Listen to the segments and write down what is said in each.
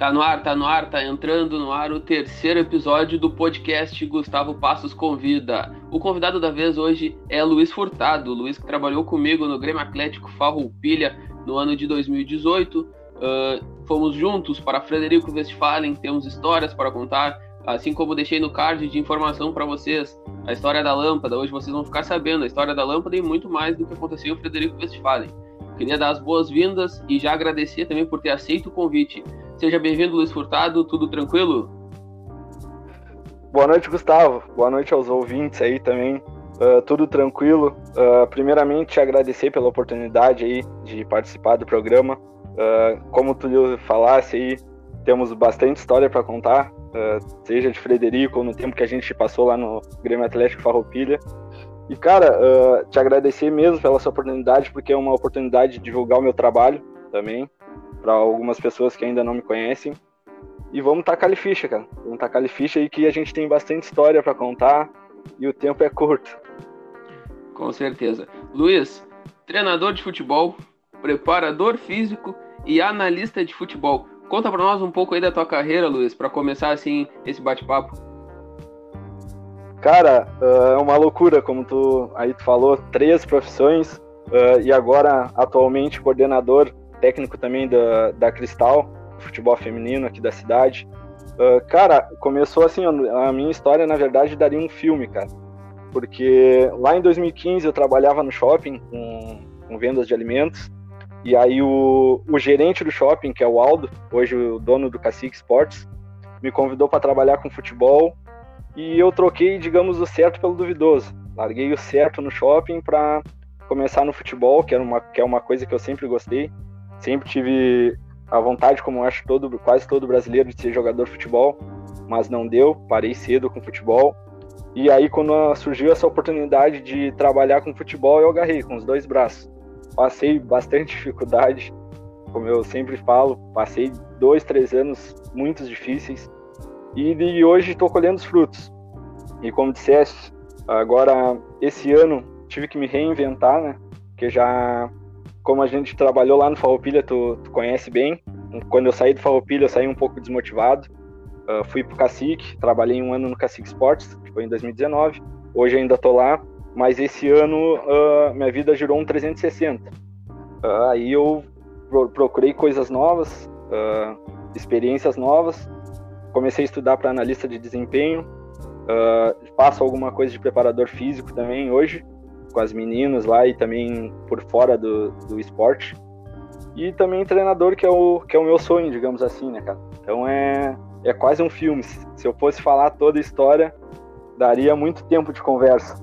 Tá no ar, tá no ar, tá entrando no ar o terceiro episódio do podcast Gustavo Passos Convida. O convidado da vez hoje é Luiz Furtado, Luiz que trabalhou comigo no Grêmio Atlético Farroupilha no ano de 2018. Uh, fomos juntos para Frederico Westphalen, temos histórias para contar, assim como deixei no card de informação para vocês a história da lâmpada. Hoje vocês vão ficar sabendo a história da lâmpada e muito mais do que aconteceu em Frederico Westphalen. Queria dar as boas-vindas e já agradecer também por ter aceito o convite. Seja bem-vindo, Luiz Furtado, tudo tranquilo? Boa noite, Gustavo. Boa noite aos ouvintes aí também. Uh, tudo tranquilo. Uh, primeiramente, agradecer pela oportunidade aí de participar do programa. Uh, como tu falasse aí, temos bastante história para contar, seja de Frederico no tempo que a gente passou lá no Grêmio Atlético Farroupilha. E, cara, uh, te agradecer mesmo pela sua oportunidade, porque é uma oportunidade de divulgar o meu trabalho também, para algumas pessoas que ainda não me conhecem. E vamos tacar ficha, cara. Vamos tacar ficha aí que a gente tem bastante história para contar e o tempo é curto. Com certeza. Luiz, treinador de futebol, preparador físico e analista de futebol. Conta para nós um pouco aí da tua carreira, Luiz, para começar assim esse bate-papo. Cara, uh, é uma loucura, como tu aí tu falou, três profissões uh, e agora atualmente coordenador técnico também da, da Cristal, futebol feminino aqui da cidade. Uh, cara, começou assim, a minha história na verdade daria um filme, cara. Porque lá em 2015 eu trabalhava no shopping com, com vendas de alimentos e aí o, o gerente do shopping, que é o Aldo, hoje o dono do Cacique Sports, me convidou para trabalhar com futebol e eu troquei, digamos, o certo pelo duvidoso. Larguei o certo no shopping para começar no futebol, que, era uma, que é uma coisa que eu sempre gostei. Sempre tive a vontade, como acho todo, quase todo brasileiro, de ser jogador de futebol, mas não deu, parei cedo com futebol. E aí, quando surgiu essa oportunidade de trabalhar com futebol, eu agarrei com os dois braços. Passei bastante dificuldade, como eu sempre falo, passei dois, três anos muito difíceis, e, e hoje estou colhendo os frutos. E como disseste, agora esse ano tive que me reinventar, né? Porque já, como a gente trabalhou lá no Farroupilha, tu, tu conhece bem. Quando eu saí do Farroupilha, eu saí um pouco desmotivado. Uh, fui pro Cacique, trabalhei um ano no Cacique Sports, que foi em 2019. Hoje ainda tô lá, mas esse ano uh, minha vida girou um 360. Uh, aí eu procurei coisas novas, experiências novas, comecei a estudar para analista de desempenho, uh, faço alguma coisa de preparador físico também hoje, com as meninas lá e também por fora do, do esporte. E também treinador, que é, o, que é o meu sonho, digamos assim, né, cara? Então é, é quase um filme. Se eu fosse falar toda a história, daria muito tempo de conversa.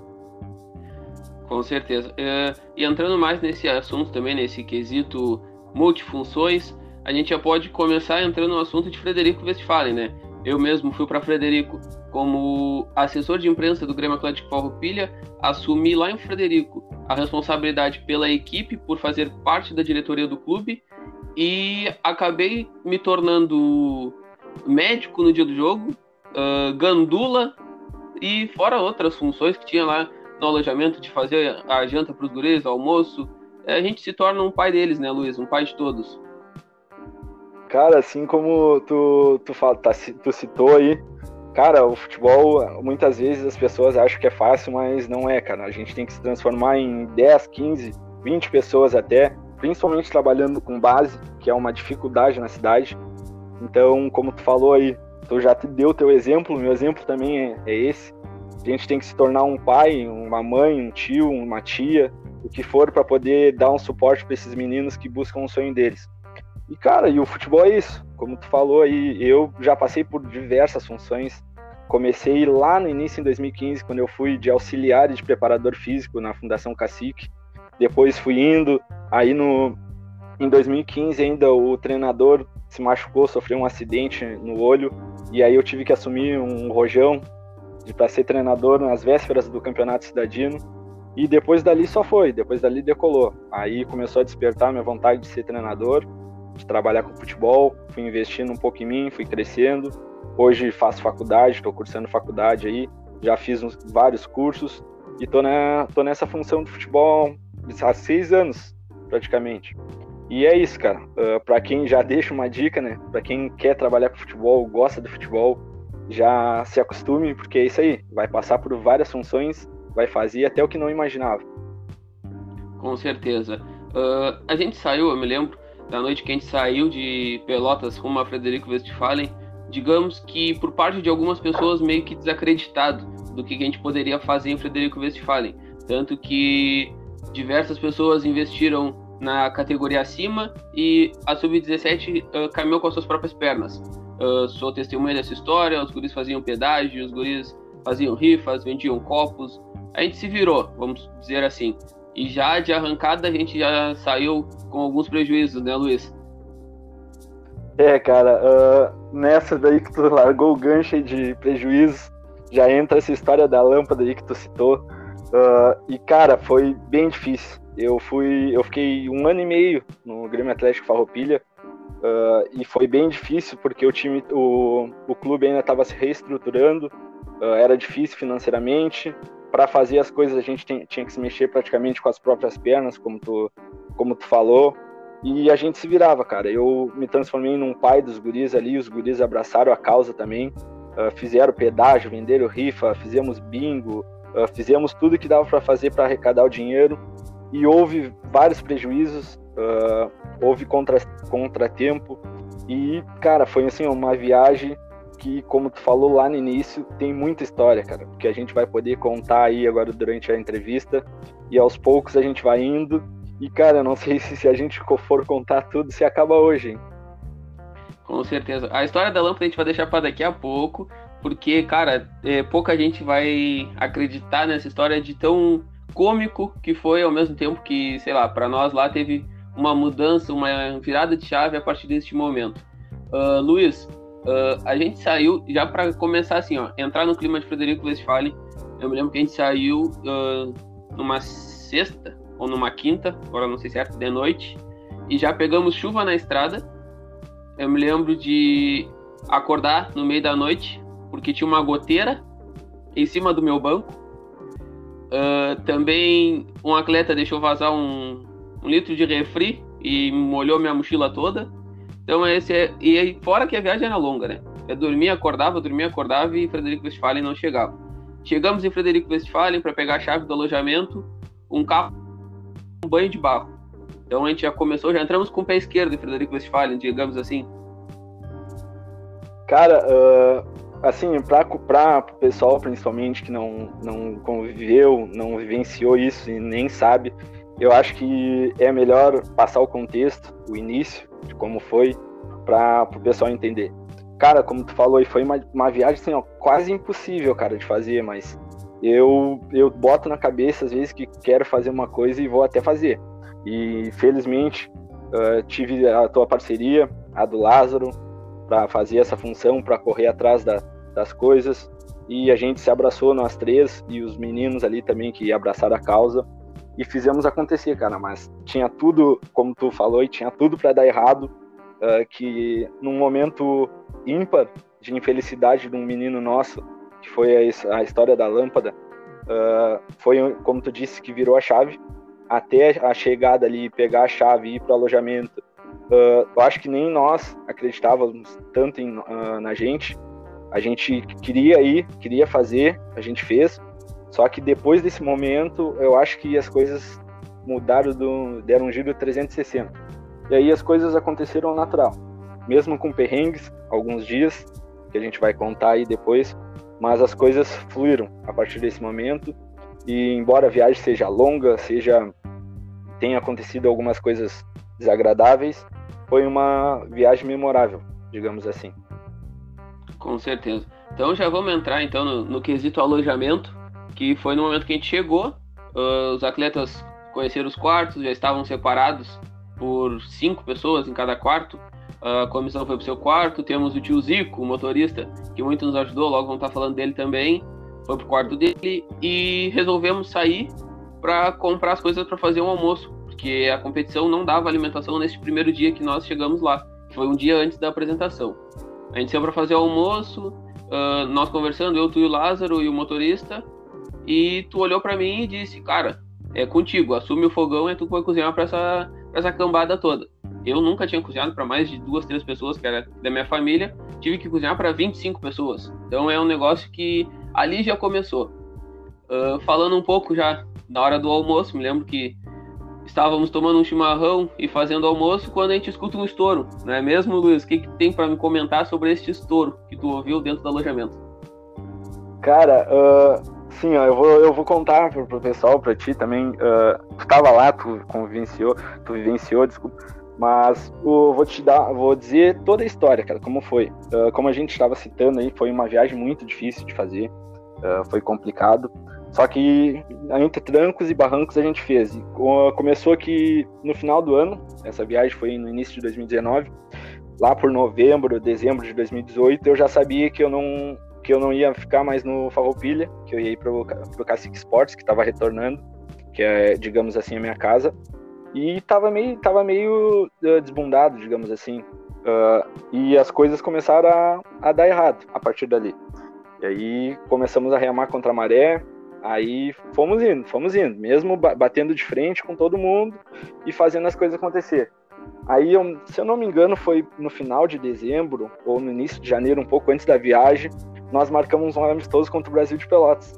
Com certeza. Uh, e entrando mais nesse assunto também, nesse quesito multifunções, a gente já pode começar entrando no assunto de Frederico Westphalen, né? Eu mesmo fui para Frederico como assessor de imprensa do Grêmio Atlético Farroupilha, assumi lá em Frederico a responsabilidade pela equipe por fazer parte da diretoria do clube e acabei me tornando médico no dia do jogo, uh, gandula e fora outras funções que tinha lá no alojamento de fazer a janta para os gurês, o almoço. A gente se torna um pai deles, né, Luiz? Um pai de todos. Cara, assim como tu, tu, fala, tá, tu citou aí, cara, o futebol, muitas vezes as pessoas acham que é fácil, mas não é, cara. A gente tem que se transformar em 10, 15, 20 pessoas até, principalmente trabalhando com base, que é uma dificuldade na cidade. Então, como tu falou aí, tu já te deu teu exemplo, meu exemplo também é, é esse. A gente tem que se tornar um pai, uma mãe, um tio, uma tia, o que for para poder dar um suporte para esses meninos que buscam o sonho deles. E, cara, e o futebol é isso. Como tu falou aí, eu já passei por diversas funções. Comecei lá no início, em 2015, quando eu fui de auxiliar de preparador físico na Fundação Cacique. Depois fui indo. Aí, no, em 2015, ainda o treinador se machucou, sofreu um acidente no olho. E aí eu tive que assumir um rojão para ser treinador nas vésperas do Campeonato Cidadino. E depois dali só foi, depois dali decolou. Aí começou a despertar minha vontade de ser treinador de trabalhar com futebol, fui investindo um pouco em mim, fui crescendo. Hoje faço faculdade, estou cursando faculdade aí, já fiz uns, vários cursos e tô, na, tô nessa função do futebol há seis anos, praticamente. E é isso, cara. Uh, para quem já deixa uma dica, né? Para quem quer trabalhar com futebol, gosta do futebol, já se acostume, porque é isso aí. Vai passar por várias funções, vai fazer até o que não imaginava. Com certeza. Uh, a gente saiu, eu me lembro, da noite que a gente saiu de Pelotas rumo a Frederico Westphalen, digamos que por parte de algumas pessoas meio que desacreditado do que a gente poderia fazer em Frederico Westphalen. Tanto que diversas pessoas investiram na categoria acima e a sub-17 uh, caminhou com as suas próprias pernas. Uh, sou testemunha dessa história, os guris faziam pedágio, os guris faziam rifas, vendiam copos. A gente se virou, vamos dizer assim. E já de arrancada a gente já saiu com alguns prejuízos, né, Luiz? É, cara, uh, nessa daí que tu largou o gancho de prejuízos, já entra essa história da lâmpada aí que tu citou. Uh, e, cara, foi bem difícil. Eu fui, eu fiquei um ano e meio no Grêmio Atlético Farroupilha uh, e foi bem difícil porque o time, o, o clube ainda estava se reestruturando, era difícil financeiramente. Para fazer as coisas a gente tinha, que se mexer praticamente com as próprias pernas, como tu, como tu falou. E a gente se virava, cara. Eu me transformei num pai dos guris ali, os guris abraçaram a causa também, uh, fizeram pedágio, venderam rifa, fizemos bingo, uh, fizemos tudo que dava para fazer para arrecadar o dinheiro e houve vários prejuízos, uh, houve contra, contratempo e, cara, foi assim uma viagem que, como tu falou lá no início, tem muita história, cara, porque a gente vai poder contar aí agora durante a entrevista e aos poucos a gente vai indo e, cara, não sei se, se a gente for contar tudo, se acaba hoje, hein? Com certeza. A história da lâmpada a gente vai deixar para daqui a pouco, porque, cara, é, pouca gente vai acreditar nessa história de tão cômico que foi ao mesmo tempo que, sei lá, para nós lá teve uma mudança, uma virada de chave a partir deste momento. Uh, Luiz, uh, a gente saiu já para começar assim, ó, entrar no clima de Frederico Westphalen. Eu me lembro que a gente saiu uh, numa sexta ou numa quinta, agora não sei certo, de noite, e já pegamos chuva na estrada. Eu me lembro de acordar no meio da noite porque tinha uma goteira em cima do meu banco Uh, também um atleta deixou vazar um, um, litro de refri e molhou minha mochila toda. Então esse é, e fora que a viagem era longa, né? Eu dormia, acordava, dormia, acordava e Frederico Westphalen não chegava. Chegamos em Frederico Westphalen para pegar a chave do alojamento, um carro, um banho de barro. Então a gente já começou, já entramos com o pé esquerdo em Frederico Westphalen, digamos assim. Cara, uh, assim, para o pessoal principalmente que não, não conviveu, não vivenciou isso e nem sabe, eu acho que é melhor passar o contexto, o início de como foi, para o pessoal entender. Cara, como tu falou, foi uma, uma viagem assim, ó, quase impossível, cara, de fazer, mas eu, eu boto na cabeça às vezes que quero fazer uma coisa e vou até fazer. E felizmente uh, tive a tua parceria, a do Lázaro, para fazer essa função, para correr atrás da, das coisas. E a gente se abraçou, nós três, e os meninos ali também que abraçaram a causa. E fizemos acontecer, cara. Mas tinha tudo, como tu falou, e tinha tudo para dar errado. Uh, que num momento ímpar de infelicidade de um menino nosso, que foi a, a história da lâmpada, uh, foi, como tu disse, que virou a chave. Até a chegada ali, pegar a chave e ir para o alojamento, Uh, eu acho que nem nós acreditávamos tanto em, na gente. A gente queria ir, queria fazer, a gente fez. Só que depois desse momento, eu acho que as coisas mudaram, do, deram um giro 360. E aí as coisas aconteceram natural. Mesmo com perrengues, alguns dias, que a gente vai contar aí depois, mas as coisas fluíram a partir desse momento. E embora a viagem seja longa, seja tenha acontecido algumas coisas desagradáveis, foi uma viagem memorável, digamos assim. Com certeza. Então já vamos entrar então no, no quesito alojamento, que foi no momento que a gente chegou, uh, os atletas conheceram os quartos, já estavam separados por cinco pessoas em cada quarto. Uh, a comissão foi para o seu quarto. Temos o tio Zico, o motorista, que muito nos ajudou. Logo vamos estar falando dele também. Foi para o quarto dele e resolvemos sair para comprar as coisas para fazer um almoço porque a competição não dava alimentação nesse primeiro dia que nós chegamos lá, que foi um dia antes da apresentação. A gente saiu para fazer o almoço, uh, nós conversando, eu, tu e o Lázaro e o motorista, e tu olhou para mim e disse, cara, é contigo, assume o fogão, é tu vai cozinhar para essa, pra essa cambada toda. eu nunca tinha cozinhado para mais de duas, três pessoas, que era da minha família, tive que cozinhar para 25 pessoas. Então é um negócio que ali já começou. Uh, falando um pouco já na hora do almoço, me lembro que estávamos tomando um chimarrão e fazendo almoço quando a gente escuta um estouro, não é mesmo, Luiz? O que, que tem para me comentar sobre este estouro que tu ouviu dentro do alojamento? Cara, uh, sim, ó, eu, vou, eu vou contar pro, pro pessoal, para ti também. Uh, tu estava lá, tu convenciou, tu vivenciou, desculpa. Mas uh, vou te dar, vou dizer toda a história, cara, como foi. Uh, como a gente estava citando aí, foi uma viagem muito difícil de fazer, foi complicado. Só que entre trancos e barrancos a gente fez. Começou que no final do ano, essa viagem foi no início de 2019, lá por novembro, dezembro de 2018, eu já sabia que eu não que eu não ia ficar mais no Farroupilha, que eu ia ir para o Cacique Sports, que estava retornando, que é, digamos assim, a minha casa. E estava meio, tava meio uh, desbundado, digamos assim. Uh, e as coisas começaram a, a dar errado a partir dali. E aí começamos a remar contra a maré, Aí fomos indo, fomos indo, mesmo batendo de frente com todo mundo e fazendo as coisas acontecer. Aí, se eu não me engano, foi no final de dezembro ou no início de janeiro, um pouco antes da viagem, nós marcamos um amistoso contra o Brasil de Pelotas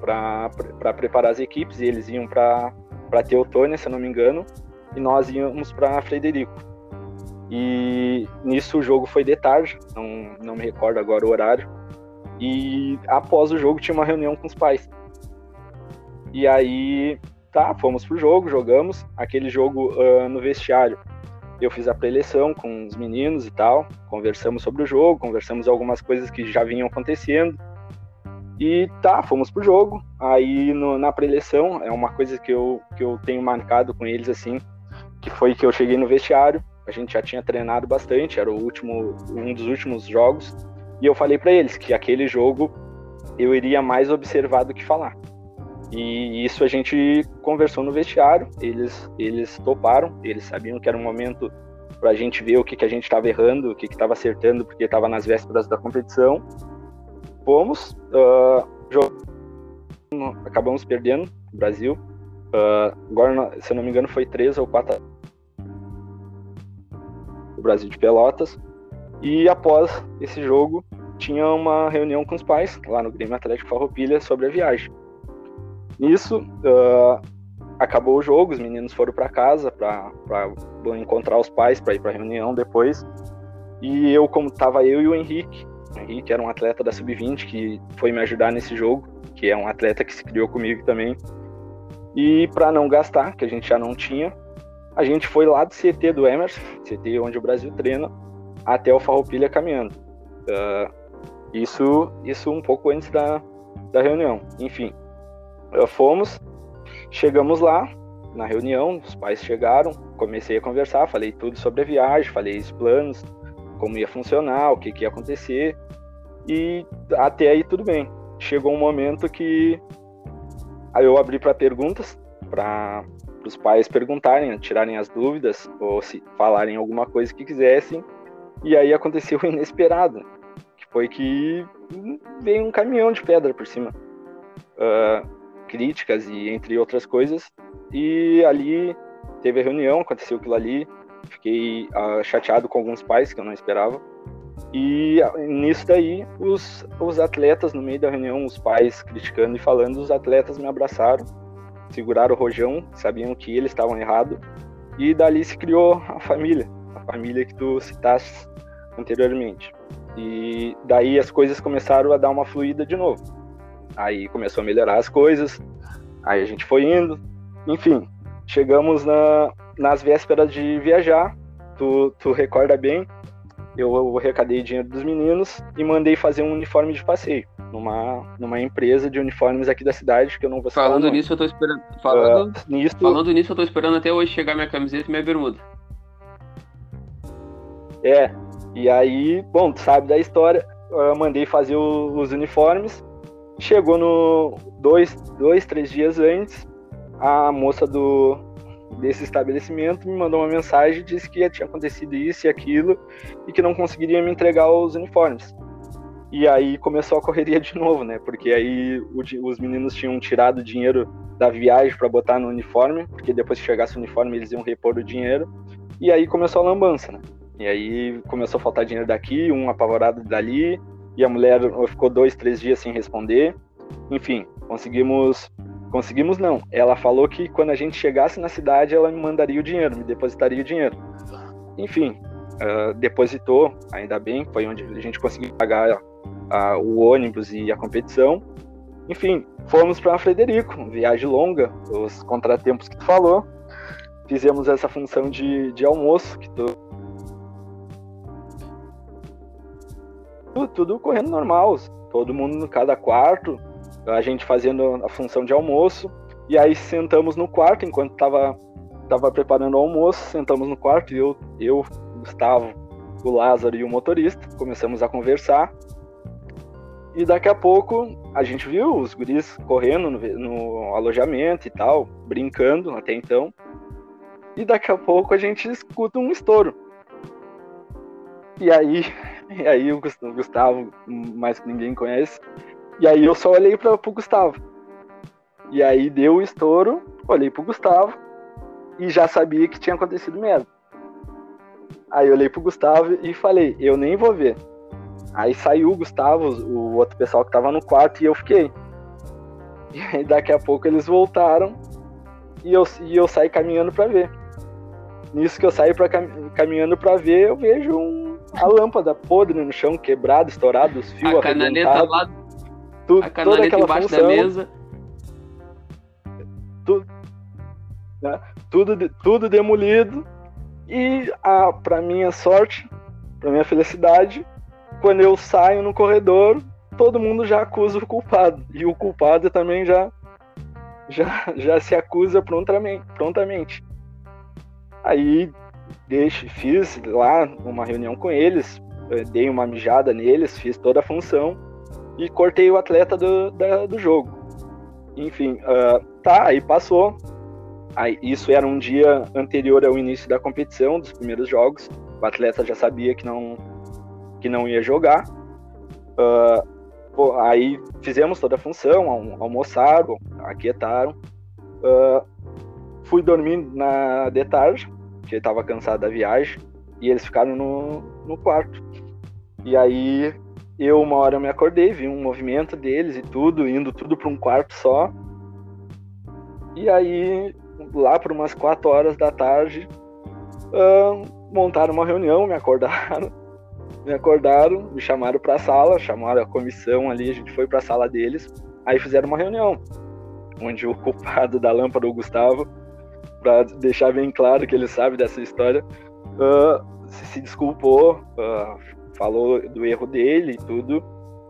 para preparar as equipes. E eles iam para Teotônia, se eu não me engano, e nós íamos para Frederico. E nisso o jogo foi de tarde, não, não me recordo agora o horário. E após o jogo tinha uma reunião com os pais. E aí, tá, fomos pro jogo, jogamos. Aquele jogo uh, no vestiário, eu fiz a preleção com os meninos e tal. Conversamos sobre o jogo, conversamos algumas coisas que já vinham acontecendo. E tá, fomos pro jogo. Aí no, na preleção, é uma coisa que eu, que eu tenho marcado com eles assim, que foi que eu cheguei no vestiário, a gente já tinha treinado bastante, era o último, um dos últimos jogos. E eu falei para eles que aquele jogo eu iria mais observar do que falar. E isso a gente conversou no vestiário, eles, eles toparam, eles sabiam que era um momento para a gente ver o que, que a gente estava errando, o que estava acertando, porque estava nas vésperas da competição. Fomos, uh, acabamos perdendo o Brasil. Uh, agora, se eu não me engano, foi três ou quatro o Brasil de Pelotas. E após esse jogo, tinha uma reunião com os pais, lá no Grêmio Atlético Farroupilha, sobre a viagem. Nisso, uh, acabou o jogo, os meninos foram para casa para encontrar os pais para ir para reunião depois. E eu, como tava eu e o Henrique, o Henrique era um atleta da Sub-20 que foi me ajudar nesse jogo, que é um atleta que se criou comigo também. E para não gastar, que a gente já não tinha, a gente foi lá do CT do Emerson, CT onde o Brasil treina, até o Farroupilha caminhando. Uh, isso, isso um pouco antes da, da reunião. Enfim, fomos, chegamos lá na reunião, os pais chegaram, comecei a conversar, falei tudo sobre a viagem, falei os planos, como ia funcionar, o que, que ia acontecer, e até aí tudo bem. Chegou um momento que aí eu abri para perguntas, para os pais perguntarem, tirarem as dúvidas, ou se falarem alguma coisa que quisessem, e aí aconteceu o inesperado, que foi que veio um caminhão de pedra por cima. Uh, críticas e entre outras coisas. E ali teve a reunião, aconteceu aquilo ali. Fiquei uh, chateado com alguns pais que eu não esperava. E uh, nisso daí, os, os atletas, no meio da reunião, os pais criticando e falando, os atletas me abraçaram, seguraram o rojão, sabiam que eles estavam errados. E dali se criou a família família que tu citaste anteriormente. E daí as coisas começaram a dar uma fluida de novo. Aí começou a melhorar as coisas, aí a gente foi indo, enfim, chegamos na, nas vésperas de viajar, tu, tu recorda bem, eu, eu recadei dinheiro dos meninos e mandei fazer um uniforme de passeio numa, numa empresa de uniformes aqui da cidade que eu não vou Falando nisso, eu tô esperando. Falando, uh, nisso, falando nisso, eu tô esperando até hoje chegar minha camiseta e minha bermuda. É, e aí, bom, tu sabe da história, eu mandei fazer o, os uniformes, chegou no dois, dois, três dias antes, a moça do desse estabelecimento me mandou uma mensagem disse que tinha acontecido isso e aquilo e que não conseguiria me entregar os uniformes. E aí começou a correria de novo, né? Porque aí os meninos tinham tirado o dinheiro da viagem para botar no uniforme, porque depois que chegasse o uniforme eles iam repor o dinheiro. E aí começou a lambança, né? E aí começou a faltar dinheiro daqui, um apavorado dali, e a mulher ficou dois, três dias sem responder. Enfim, conseguimos. Conseguimos não. Ela falou que quando a gente chegasse na cidade, ela me mandaria o dinheiro, me depositaria o dinheiro. Enfim, uh, depositou, ainda bem, foi onde a gente conseguiu pagar uh, o ônibus e a competição. Enfim, fomos para Frederico, viagem longa, os contratempos que tu falou. Fizemos essa função de, de almoço que tu tudo, tudo correndo normal, todo mundo no cada quarto, a gente fazendo a função de almoço, e aí sentamos no quarto enquanto tava, tava preparando o almoço, sentamos no quarto, eu, eu, Gustavo, o Lázaro e o motorista, começamos a conversar, e daqui a pouco a gente viu os guris correndo no, no alojamento e tal, brincando até então, e daqui a pouco a gente escuta um estouro. E aí e aí o Gustavo, mais que ninguém conhece. E aí eu só olhei para pro Gustavo. E aí deu o estouro, olhei pro Gustavo e já sabia que tinha acontecido merda. Aí eu olhei pro Gustavo e falei, eu nem vou ver. Aí saiu o Gustavo, o outro pessoal que tava no quarto, e eu fiquei. E aí daqui a pouco eles voltaram e eu, e eu saí caminhando para ver. Nisso que eu saí pra, caminhando para ver, eu vejo um a lâmpada podre no chão, quebrada, estourada, os fios a canaleta lá, tu, a canaleta embaixo função, da mesa. Tudo, né, tudo, tudo demolido. E, a, pra minha sorte, pra minha felicidade, quando eu saio no corredor, todo mundo já acusa o culpado. E o culpado também já, já, já se acusa prontamente. prontamente. Aí deixe, fiz lá uma reunião com eles, eh, dei uma mijada neles, fiz toda a função e cortei o atleta do, da, do jogo. Enfim, uh, tá, aí passou. Aí, isso era um dia anterior ao início da competição, dos primeiros jogos. O atleta já sabia que não, que não ia jogar. Uh, pô, aí fizemos toda a função, almoçaram, aquietaram. Uh, fui dormir na de tarde, que ele tava cansado da viagem, e eles ficaram no, no quarto. E aí eu uma hora eu me acordei, vi um movimento deles e tudo, indo tudo para um quarto só. E aí, lá por umas quatro horas da tarde, uh, montaram uma reunião, me acordaram, me acordaram, me chamaram para a sala, chamaram a comissão ali, a gente foi para a sala deles, aí fizeram uma reunião, onde o culpado da lâmpada, o Gustavo, para deixar bem claro que ele sabe dessa história, uh, se desculpou, uh, falou do erro dele e tudo.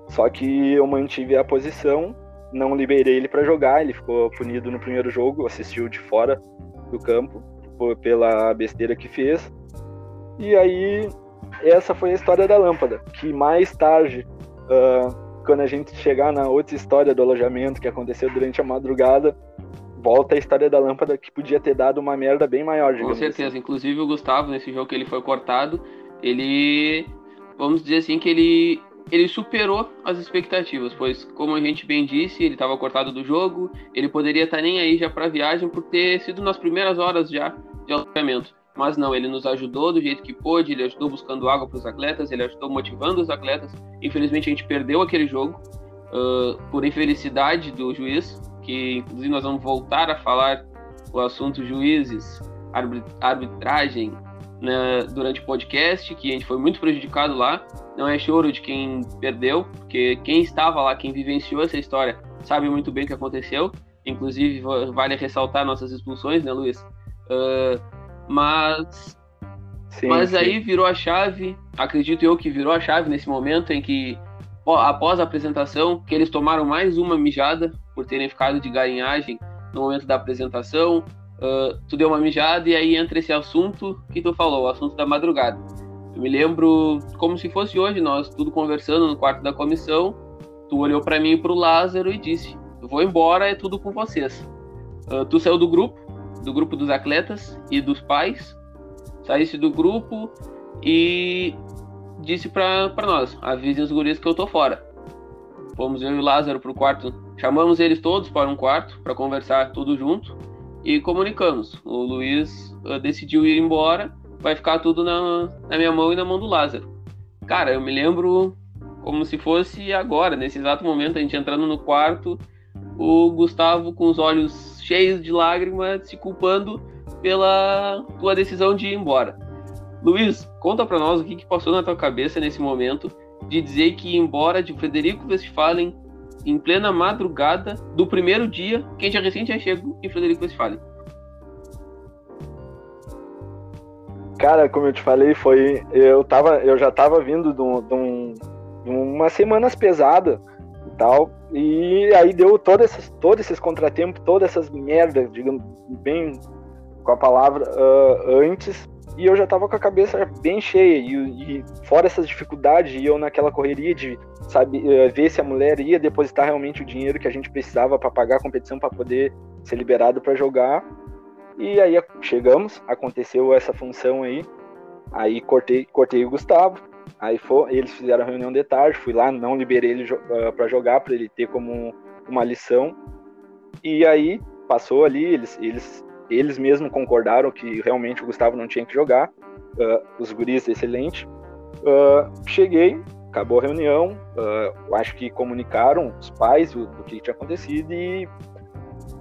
Só que eu mantive a posição, não liberei ele para jogar, ele ficou punido no primeiro jogo, assistiu de fora do campo pela besteira que fez. E aí essa foi a história da lâmpada, que mais tarde, uh, quando a gente chegar na outra história do alojamento que aconteceu durante a madrugada, volta a história da lâmpada que podia ter dado uma merda bem maior, Com certeza. Assim. Inclusive o Gustavo, nesse jogo que ele foi cortado, ele. Vamos dizer assim que ele. Ele superou as expectativas, pois, como a gente bem disse, ele estava cortado do jogo, ele poderia estar tá nem aí já para a viagem por ter sido nas primeiras horas já de alojamento. Mas não, ele nos ajudou do jeito que pôde, ele ajudou buscando água para os atletas, ele ajudou motivando os atletas. Infelizmente a gente perdeu aquele jogo uh, por infelicidade do juiz, que inclusive nós vamos voltar a falar o assunto juízes, arbitragem né, durante o podcast, que a gente foi muito prejudicado lá. Não é choro de quem perdeu, porque quem estava lá, quem vivenciou essa história, sabe muito bem o que aconteceu. Inclusive, vale ressaltar nossas expulsões, né, Luiz? Uh, mas sim, mas sim. aí virou a chave, acredito eu que virou a chave nesse momento em que, após a apresentação, que eles tomaram mais uma mijada por terem ficado de garinhagem no momento da apresentação. Uh, tu deu uma mijada e aí entra esse assunto que tu falou, o assunto da madrugada. Eu me lembro como se fosse hoje, nós tudo conversando no quarto da comissão. Tu olhou para mim e pro Lázaro e disse: Vou embora, é tudo com vocês. Uh, tu saiu do grupo, do grupo dos atletas e dos pais, saísse do grupo e disse para nós: avisem os guris que eu tô fora. Fomos eu e o Lázaro pro quarto Chamamos eles todos para um quarto para conversar tudo junto e comunicamos. O Luiz uh, decidiu ir embora vai ficar tudo na, na minha mão e na mão do Lázaro. Cara, eu me lembro como se fosse agora, nesse exato momento, a gente entrando no quarto, o Gustavo com os olhos cheios de lágrimas, se culpando pela tua decisão de ir embora. Luiz, conta para nós o que, que passou na tua cabeça nesse momento de dizer que ir embora de Frederico Westphalen em plena madrugada do primeiro dia que a gente recém tinha chego em Frederico Westphalen. Cara, como eu te falei, foi eu tava, eu já tava vindo de, de, um, de umas semanas pesadas e tal, e aí deu todo esses, todos esses contratempos, todas essas merdas, digamos bem com a palavra uh, antes, e eu já tava com a cabeça bem cheia e, e fora essas dificuldades, e eu naquela correria de sabe uh, ver se a mulher ia depositar realmente o dinheiro que a gente precisava para pagar a competição para poder ser liberado para jogar e aí chegamos, aconteceu essa função aí. Aí cortei, cortei o Gustavo. Aí foi, eles fizeram a reunião de tarde, fui lá, não liberei ele uh, ah, para jogar, para ele ter como uma lição. E aí passou ali, eles, eles, eles mesmos concordaram que realmente o Gustavo não tinha que jogar. Uh, os guris, excelente. Uh, cheguei, acabou a reunião, uh, acho que comunicaram os pais do que tinha acontecido e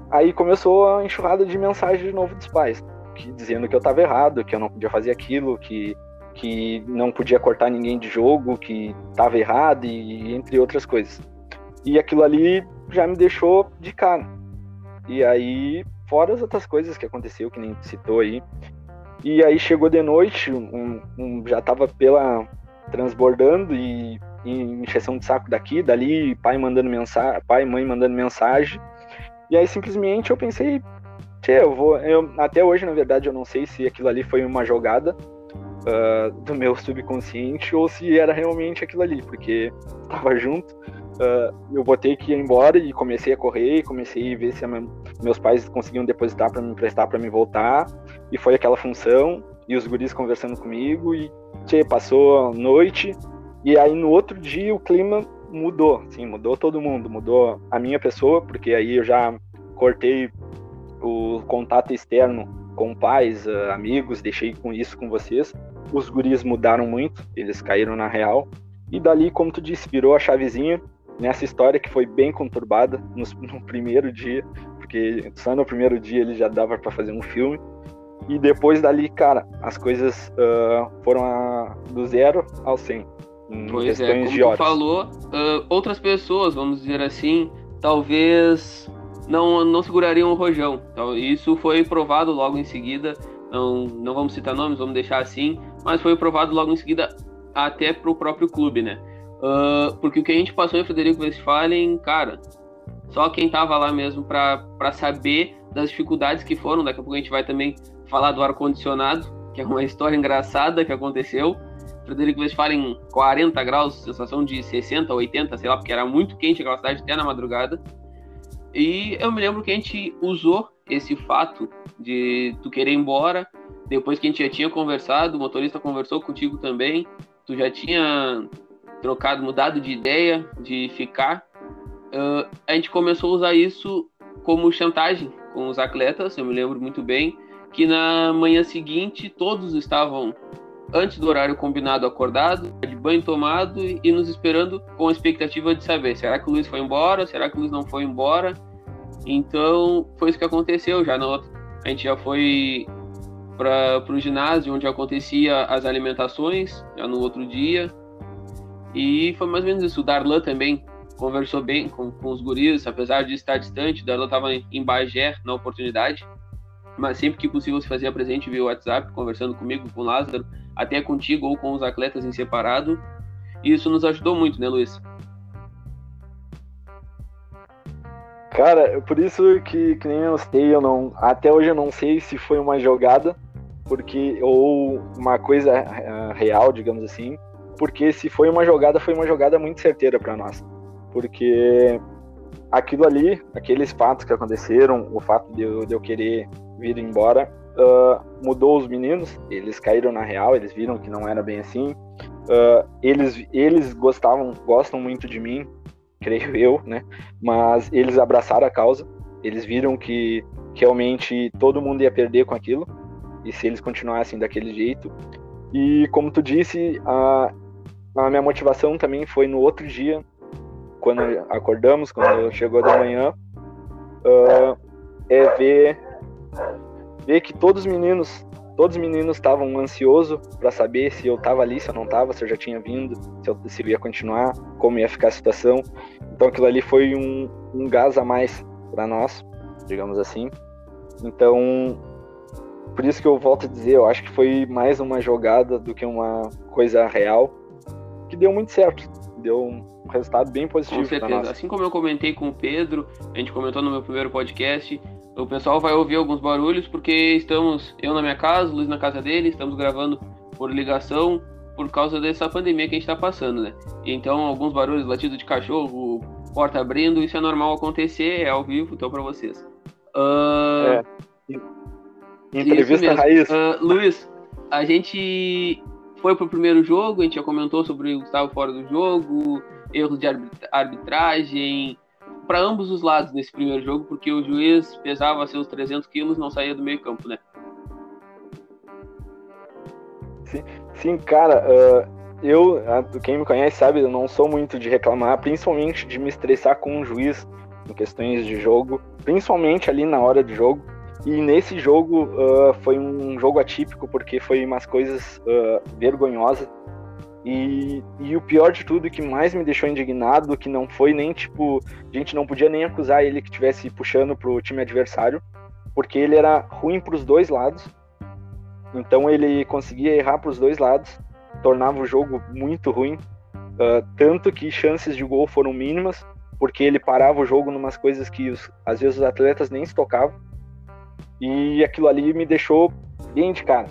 Aí começou a enxurrada de mensagem de novo dos pais, que, dizendo que eu estava errado, que eu não podia fazer aquilo, que, que não podia cortar ninguém de jogo, que estava errado e entre outras coisas. E aquilo ali já me deixou de cara. E aí, fora as outras coisas que aconteceu, que nem citou aí. E aí chegou de noite, um, um, já estava pela transbordando e, e encheção de saco daqui, dali, pai mandando mensagem, pai e mãe mandando mensagem e aí simplesmente eu pensei, tchê, eu vou. Eu, até hoje, na verdade, eu não sei se aquilo ali foi uma jogada uh, do meu subconsciente ou se era realmente aquilo ali, porque tava junto. Uh, eu botei que ir embora e comecei a correr, comecei a ver se a meus pais conseguiam depositar para me emprestar para me voltar. E foi aquela função, e os guris conversando comigo, e tchê, passou a noite. E aí no outro dia o clima mudou, sim, mudou todo mundo, mudou a minha pessoa, porque aí eu já cortei o contato externo com pais, uh, amigos, deixei com isso com vocês. Os guris mudaram muito, eles caíram na real. E dali, como tu disse, virou a chavezinha nessa história que foi bem conturbada no, no primeiro dia, porque só no primeiro dia ele já dava para fazer um filme. E depois dali, cara, as coisas uh, foram a, do zero ao 100 pois é, como tu falou, uh, outras pessoas, vamos dizer assim, talvez não, não segurariam o rojão. Então, isso foi provado logo em seguida. Não, não vamos citar nomes, vamos deixar assim, mas foi provado logo em seguida até para o próprio clube, né? Uh, porque o que a gente passou em Frederico Westphalen, cara, só quem tava lá mesmo para saber das dificuldades que foram. Daqui a pouco a gente vai também falar do ar-condicionado, que é uma história engraçada que aconteceu. Frederico Westphalen 40 graus, sensação de 60, 80, sei lá, porque era muito quente aquela cidade até na madrugada. E eu me lembro que a gente usou esse fato de tu querer ir embora, depois que a gente já tinha conversado, o motorista conversou contigo também, tu já tinha trocado, mudado de ideia de ficar. Uh, a gente começou a usar isso como chantagem com os atletas, eu me lembro muito bem, que na manhã seguinte todos estavam antes do horário combinado acordado, de banho tomado e nos esperando com a expectativa de saber será que o Luiz foi embora, será que o Luiz não foi embora. Então foi isso que aconteceu. Já no, a gente já foi para o ginásio onde acontecia as alimentações, já no outro dia. E foi mais ou menos isso. O Darlan também conversou bem com, com os guris, apesar de estar distante. O Darlan estava em Bagé na oportunidade mas sempre que possível se fazia presente via WhatsApp, conversando comigo, com o Lázaro, até contigo ou com os atletas em separado. E isso nos ajudou muito, né, Luiz? Cara, é por isso que, que nem eu sei, eu não, até hoje eu não sei se foi uma jogada, porque ou uma coisa uh, real, digamos assim, porque se foi uma jogada, foi uma jogada muito certeira para nós, porque aquilo ali, aqueles fatos que aconteceram, o fato de eu, de eu querer vir embora, uh, mudou os meninos, eles caíram na real, eles viram que não era bem assim. Uh, eles, eles gostavam, gostam muito de mim, creio eu, né? Mas eles abraçaram a causa, eles viram que realmente todo mundo ia perder com aquilo. e se eles continuassem daquele jeito. E como tu disse, a, a minha motivação também foi no outro dia, quando acordamos, quando chegou da manhã, uh, é ver, ver que todos os meninos, todos os meninos estavam ansiosos para saber se eu estava ali, se eu não estava, se eu já tinha vindo, se eu, se eu ia continuar, como ia ficar a situação. Então aquilo ali foi um, um gás a mais para nós, digamos assim. Então, por isso que eu volto a dizer, eu acho que foi mais uma jogada do que uma coisa real, que deu muito certo. Deu um resultado bem positivo. Com certeza. Assim como eu comentei com o Pedro, a gente comentou no meu primeiro podcast, o pessoal vai ouvir alguns barulhos porque estamos, eu na minha casa, o Luiz na casa dele, estamos gravando por ligação por causa dessa pandemia que a gente está passando, né? Então, alguns barulhos, latido de cachorro, porta abrindo, isso é normal acontecer, é ao vivo, então para vocês. Uh... É. Entrevista raiz. Uh, Luiz, a gente foi pro primeiro jogo, a gente já comentou sobre o Gustavo fora do jogo, erros de arbitragem, para ambos os lados nesse primeiro jogo, porque o juiz pesava seus 300 quilos não saía do meio campo, né? Sim, sim cara, uh, eu, quem me conhece sabe, eu não sou muito de reclamar, principalmente de me estressar com um juiz em questões de jogo, principalmente ali na hora de jogo. E nesse jogo uh, foi um jogo atípico porque foi umas coisas uh, vergonhosas. E, e o pior de tudo, que mais me deixou indignado, que não foi nem tipo, a gente não podia nem acusar ele que estivesse puxando pro time adversário, porque ele era ruim para os dois lados. Então ele conseguia errar para os dois lados tornava o jogo muito ruim, uh, tanto que chances de gol foram mínimas, porque ele parava o jogo numas coisas que os, às vezes os atletas nem se tocavam. E aquilo ali me deixou bem de cara.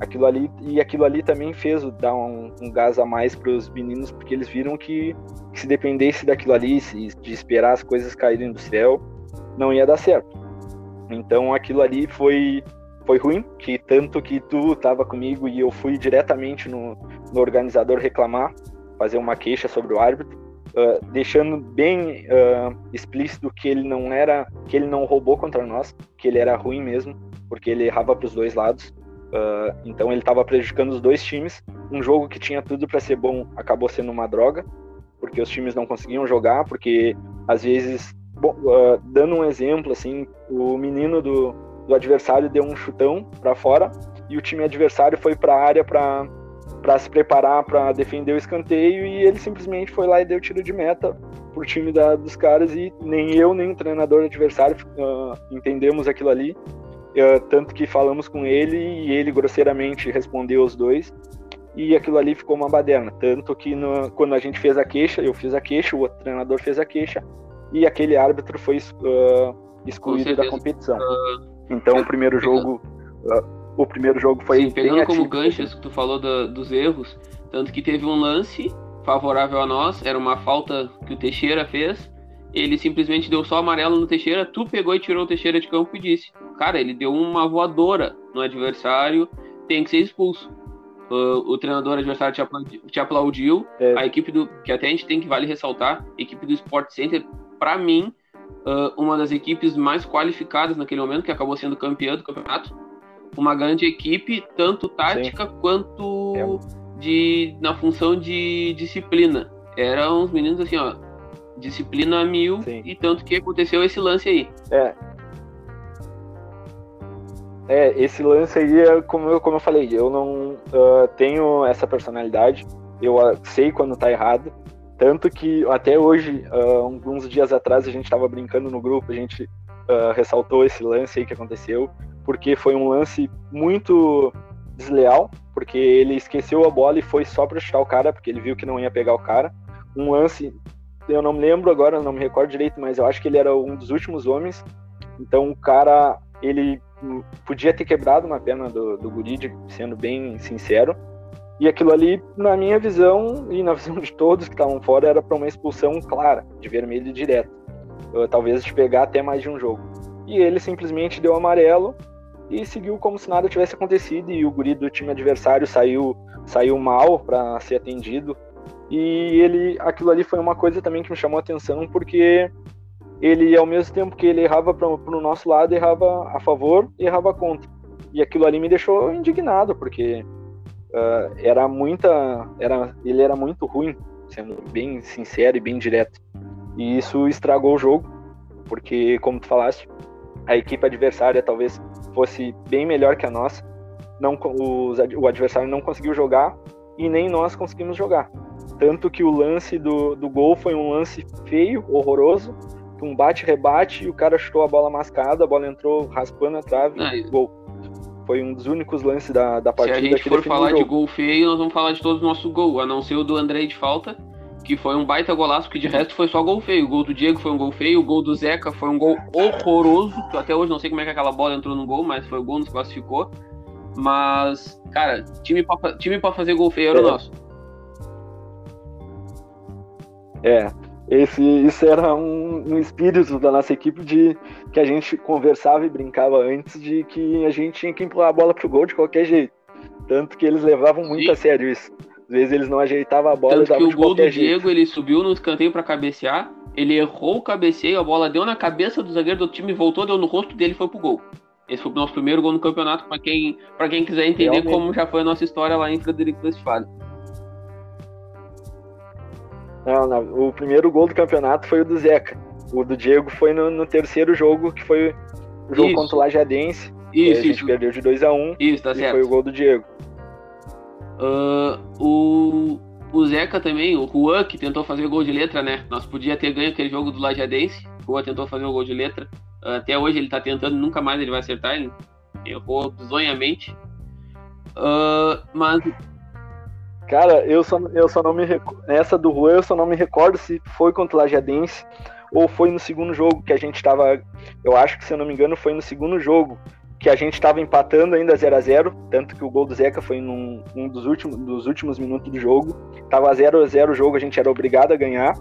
Aquilo ali e aquilo ali também fez dar um, um gás a mais para os meninos, porque eles viram que, que se dependesse daquilo ali, se, de esperar as coisas caírem do céu, não ia dar certo. Então aquilo ali foi foi ruim, que tanto que tu estava comigo e eu fui diretamente no, no, organizador reclamar, fazer uma queixa sobre o árbitro, uh, deixando bem uh, explícito que ele não era, que ele não roubou contra nós, que ele era ruim mesmo, porque ele errava para os dois lados. Uh, então ele estava prejudicando os dois times. Um jogo que tinha tudo para ser bom acabou sendo uma droga, porque os times não conseguiam jogar, porque às vezes, bom, dando um exemplo assim, o menino do do adversário deu um chutão para fora e o time adversário foi para a área para para se preparar para defender o escanteio e ele simplesmente foi lá e deu tiro de meta pro time da, dos caras e nem eu nem o treinador adversário uh, entendemos aquilo ali. Uh, tanto que falamos com ele e ele grosseiramente respondeu os dois e aquilo ali ficou uma baderna. Tanto que no, quando a gente fez a queixa eu fiz a queixa o outro treinador fez a queixa e aquele árbitro foi uh, excluído da competição. Então o primeiro jogo. O primeiro jogo foi. Sim, pegando como gancho isso que tu falou da, dos erros, tanto que teve um lance favorável a nós, era uma falta que o Teixeira fez. Ele simplesmente deu só amarelo no Teixeira, tu pegou e tirou o Teixeira de campo e disse: Cara, ele deu uma voadora no adversário, tem que ser expulso. Uh, o treinador adversário te aplaudiu, te aplaudiu. É. a equipe do. que até a gente tem que vale ressaltar, a equipe do Sport Center, para mim, uh, uma das equipes mais qualificadas naquele momento, que acabou sendo campeã do campeonato. Uma grande equipe, tanto tática Sim. quanto é. de, na função de disciplina. Eram uns meninos assim, ó, disciplina mil, Sim. e tanto que aconteceu esse lance aí. É. É, esse lance aí é como eu, como eu falei, eu não uh, tenho essa personalidade, eu uh, sei quando tá errado, tanto que até hoje, uh, alguns dias atrás, a gente estava brincando no grupo, a gente uh, ressaltou esse lance aí que aconteceu, porque foi um lance muito desleal, porque ele esqueceu a bola e foi só para chutar o cara, porque ele viu que não ia pegar o cara. Um lance, eu não me lembro agora, não me recordo direito, mas eu acho que ele era um dos últimos homens. Então o cara, ele podia ter quebrado uma perna do, do guri, sendo bem sincero, e aquilo ali, na minha visão e na visão de todos que estavam fora, era para uma expulsão clara, de vermelho direto. Eu, talvez de pegar até mais de um jogo. E ele simplesmente deu amarelo e seguiu como se nada tivesse acontecido. E o guri do time adversário saiu, saiu mal para ser atendido. E ele, aquilo ali foi uma coisa também que me chamou a atenção, porque ele, ao mesmo tempo que ele errava para o nosso lado, errava a favor e errava contra. e aquilo ali me deixou indignado, porque uh, era muita. Era, ele era muito ruim, sendo bem sincero e bem direto. E isso estragou o jogo, porque, como tu falaste, a equipe adversária talvez fosse bem melhor que a nossa. Não, os, o adversário não conseguiu jogar e nem nós conseguimos jogar. Tanto que o lance do, do gol foi um lance feio, horroroso, um bate-rebate e o cara chutou a bola mascada, a bola entrou raspando a trave ah, gol. Foi um dos únicos lances da, da partida. Se a gente for falar de gol feio, nós vamos falar de todos os nossos gols, a não ser o do André de falta, que foi um baita golaço, que de resto foi só gol feio. O gol do Diego foi um gol feio, o gol do Zeca foi um gol horroroso, que até hoje não sei como é que aquela bola entrou no gol, mas foi o gol, nos classificou. Mas, cara, time pra, time pra fazer gol feio era o é. nosso. É, esse, isso era um, um, espírito da nossa equipe de que a gente conversava e brincava antes de que a gente tinha que empurrar a bola pro gol de qualquer jeito. Tanto que eles levavam muito Sim. a sério isso. Às vezes eles não ajeitavam a bola Tanto que o gol do jeito. Diego, ele subiu no escanteio para cabecear, ele errou o cabeceio, a bola deu na cabeça do zagueiro do time, voltou, deu no rosto dele e foi pro gol. Esse foi o nosso primeiro gol no campeonato, para quem, pra quem quiser entender Realmente. como já foi a nossa história lá em Frederico Westphalen. Não, não, o primeiro gol do campeonato foi o do Zeca. O do Diego foi no, no terceiro jogo, que foi o jogo isso. contra o Lajadense. Isso, a gente isso. perdeu de 2x1. Um, isso, tá e certo. foi o gol do Diego. Uh, o, o Zeca também, o Juan, que tentou fazer gol de letra, né? Nós podia ter ganho aquele jogo do Lajadense. O Juan tentou fazer o gol de letra. Uh, até hoje ele tá tentando, nunca mais ele vai acertar. Ele errou bizonhamente. Uh, mas Cara, eu só, eu só não me Essa do Juan eu só não me recordo se foi contra o Lajadense ou foi no segundo jogo que a gente tava. Eu acho que, se eu não me engano, foi no segundo jogo que a gente estava empatando ainda 0 a 0 tanto que o gol do Zeca foi num um dos, últimos, dos últimos minutos do jogo. Tava 0 a 0 o jogo, a gente era obrigado a ganhar.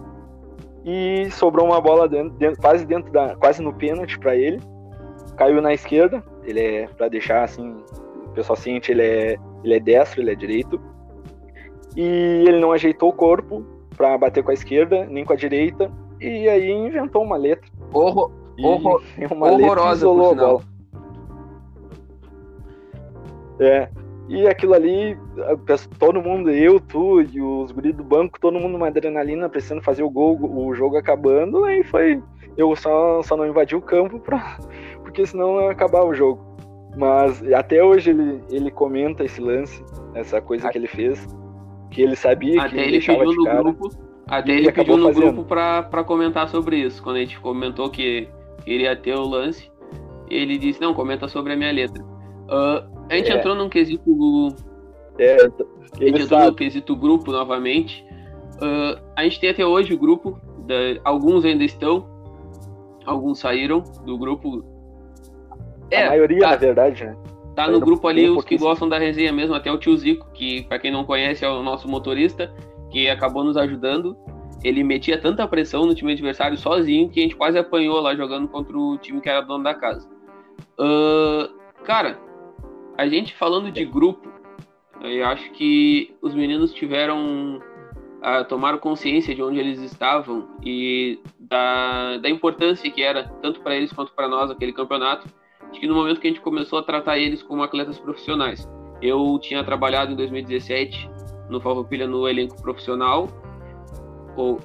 E sobrou uma bola dentro, dentro, quase dentro da. quase no pênalti para ele. Caiu na esquerda. Ele é, para deixar assim, o pessoal sente, ele é, ele é destro, ele é direito e ele não ajeitou o corpo para bater com a esquerda, nem com a direita, e aí inventou uma letra. Horror, horror, uma horrorosa, letra a bola. É, e aquilo ali, todo mundo, eu, tu e os guris do banco, todo mundo uma adrenalina, precisando fazer o gol, o jogo acabando, aí foi. Eu só, só não invadi o campo pra, porque senão ia acabar o jogo. Mas até hoje ele, ele comenta esse lance, essa coisa que ele fez que ele sabia até que ele pediu no cara, grupo até ele pediu no fazendo. grupo para comentar sobre isso quando a gente comentou que iria ter o lance ele disse não comenta sobre a minha letra uh, a gente é. entrou num quesito é, a gente entrou no quesito grupo novamente. Uh, a gente tem até hoje o grupo da, alguns ainda estão alguns saíram do grupo. É, a maioria tá, na verdade né? Tá no grupo ali os que gostam da resenha mesmo, até o tio Zico, que para quem não conhece é o nosso motorista, que acabou nos ajudando. Ele metia tanta pressão no time adversário sozinho que a gente quase apanhou lá jogando contra o time que era dono da casa. Uh, cara, a gente falando de grupo, eu acho que os meninos tiveram uh, tomaram consciência de onde eles estavam e da, da importância que era tanto para eles quanto para nós aquele campeonato Acho que no momento que a gente começou a tratar eles como atletas profissionais. Eu tinha trabalhado em 2017 no Farroupilha no elenco profissional, ou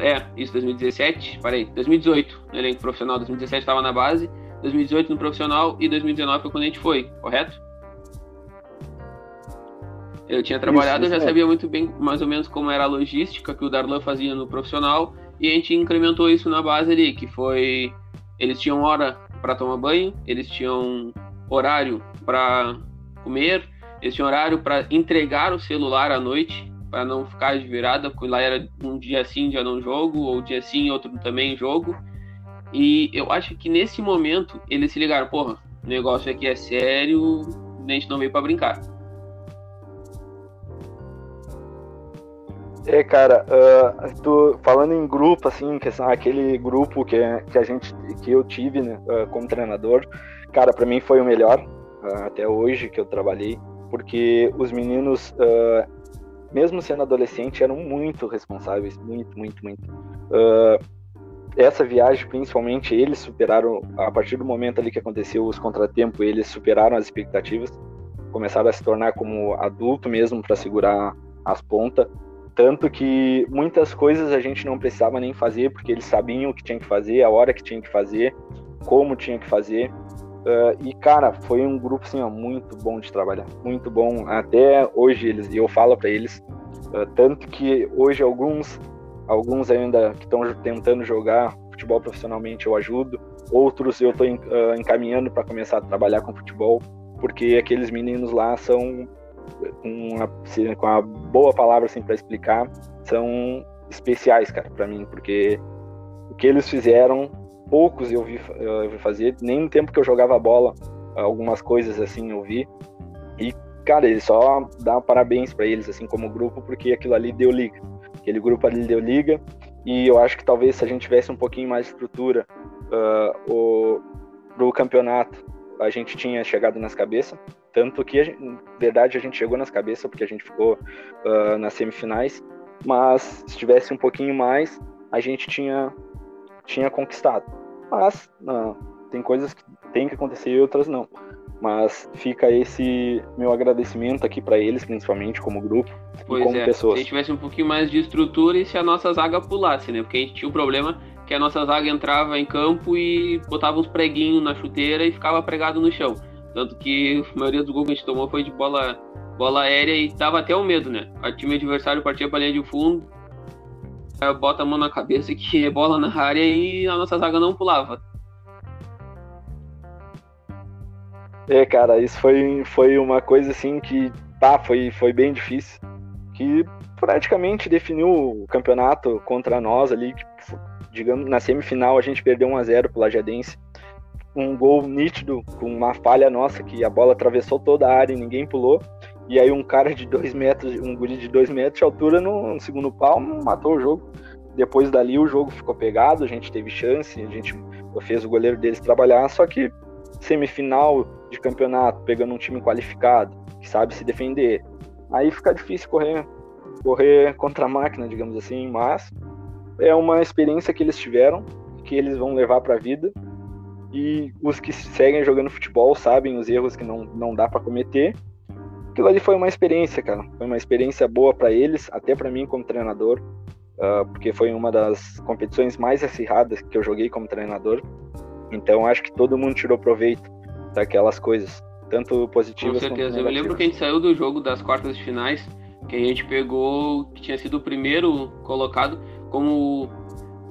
é, isso 2017, parei, 2018 no elenco profissional, 2017 estava na base, 2018 no profissional e 2019 foi quando a gente foi, correto? Eu tinha trabalhado, isso, eu já é. sabia muito bem mais ou menos como era a logística que o Darlan fazia no profissional e a gente incrementou isso na base ali, que foi eles tinham hora para tomar banho, eles tinham horário para comer, eles tinham horário para entregar o celular à noite, para não ficar de virada, porque lá era um dia sim, dia não jogo, ou dia sim, outro também jogo. E eu acho que nesse momento eles se ligaram, porra, o negócio aqui é sério, a gente não veio para brincar. É, cara, uh, falando em grupo, assim, que aquele grupo que, que a gente, que eu tive, né, uh, como treinador, cara, para mim foi o melhor uh, até hoje que eu trabalhei, porque os meninos, mesmo sendo adolescente, eram muito responsáveis, muito, muito, muito. essa viagem, principalmente, eles superaram, a partir do momento ali que aconteceu os contratempos, eles superaram as expectativas, começaram a se tornar como adulto mesmo para segurar as pontas. Tanto que muitas coisas a gente não precisava nem fazer, porque eles sabiam o que tinha que fazer, a hora que tinha que fazer, como tinha que fazer. Uh, e, cara, foi um grupo assim, ó, muito bom de trabalhar, muito bom. Até hoje, eles, e eu falo para eles, uh, tanto que hoje alguns Alguns ainda que estão tentando jogar futebol profissionalmente eu ajudo, outros eu estou uh, encaminhando para começar a trabalhar com futebol, porque aqueles meninos lá são uma, com uma boa palavra assim para explicar, são especiais, cara, para mim, porque o que eles fizeram, poucos eu vi, eu vi fazer, nem no tempo que eu jogava bola, algumas coisas assim eu vi. E cara, eles só dá parabéns para eles assim como grupo, porque aquilo ali deu liga. Aquele grupo ali deu liga e eu acho que talvez se a gente tivesse um pouquinho mais de estrutura uh, o, pro campeonato, a gente tinha chegado nas cabeças. Tanto que, na verdade, a gente chegou nas cabeças porque a gente ficou uh, nas semifinais. Mas se tivesse um pouquinho mais, a gente tinha, tinha conquistado. Mas não, tem coisas que tem que acontecer e outras não. Mas fica esse meu agradecimento aqui para eles, principalmente como grupo pois e como é, pessoas. Se a gente tivesse um pouquinho mais de estrutura e se a nossa zaga pulasse, né? Porque a gente tinha um problema que a nossa zaga entrava em campo e botava uns preguinhos na chuteira e ficava pregado no chão. Tanto que a maioria dos gols que a gente tomou foi de bola, bola aérea e dava até o medo, né? O time adversário partia pra linha de fundo, bota a mão na cabeça que é bola na área e a nossa zaga não pulava. É, cara, isso foi, foi uma coisa assim que, tá, foi, foi bem difícil. Que praticamente definiu o campeonato contra nós ali. Que, digamos, na semifinal a gente perdeu 1 a 0 pro Lajadense. Um gol nítido, com uma falha nossa, que a bola atravessou toda a área e ninguém pulou. E aí um cara de dois metros, um guri de dois metros de altura no, no segundo palmo matou o jogo. Depois dali o jogo ficou pegado, a gente teve chance, a gente fez o goleiro deles trabalhar, só que semifinal de campeonato, pegando um time qualificado, que sabe se defender. Aí fica difícil correr, correr contra a máquina, digamos assim, mas é uma experiência que eles tiveram, que eles vão levar para a vida. E os que seguem jogando futebol sabem os erros que não, não dá para cometer. Aquilo ali foi uma experiência, cara. Foi uma experiência boa para eles, até para mim como treinador, uh, porque foi uma das competições mais acirradas que eu joguei como treinador. Então acho que todo mundo tirou proveito daquelas coisas, tanto positivas Com certeza. Eu lembro que a gente saiu do jogo das quartas de finais, que a gente pegou, que tinha sido o primeiro colocado, como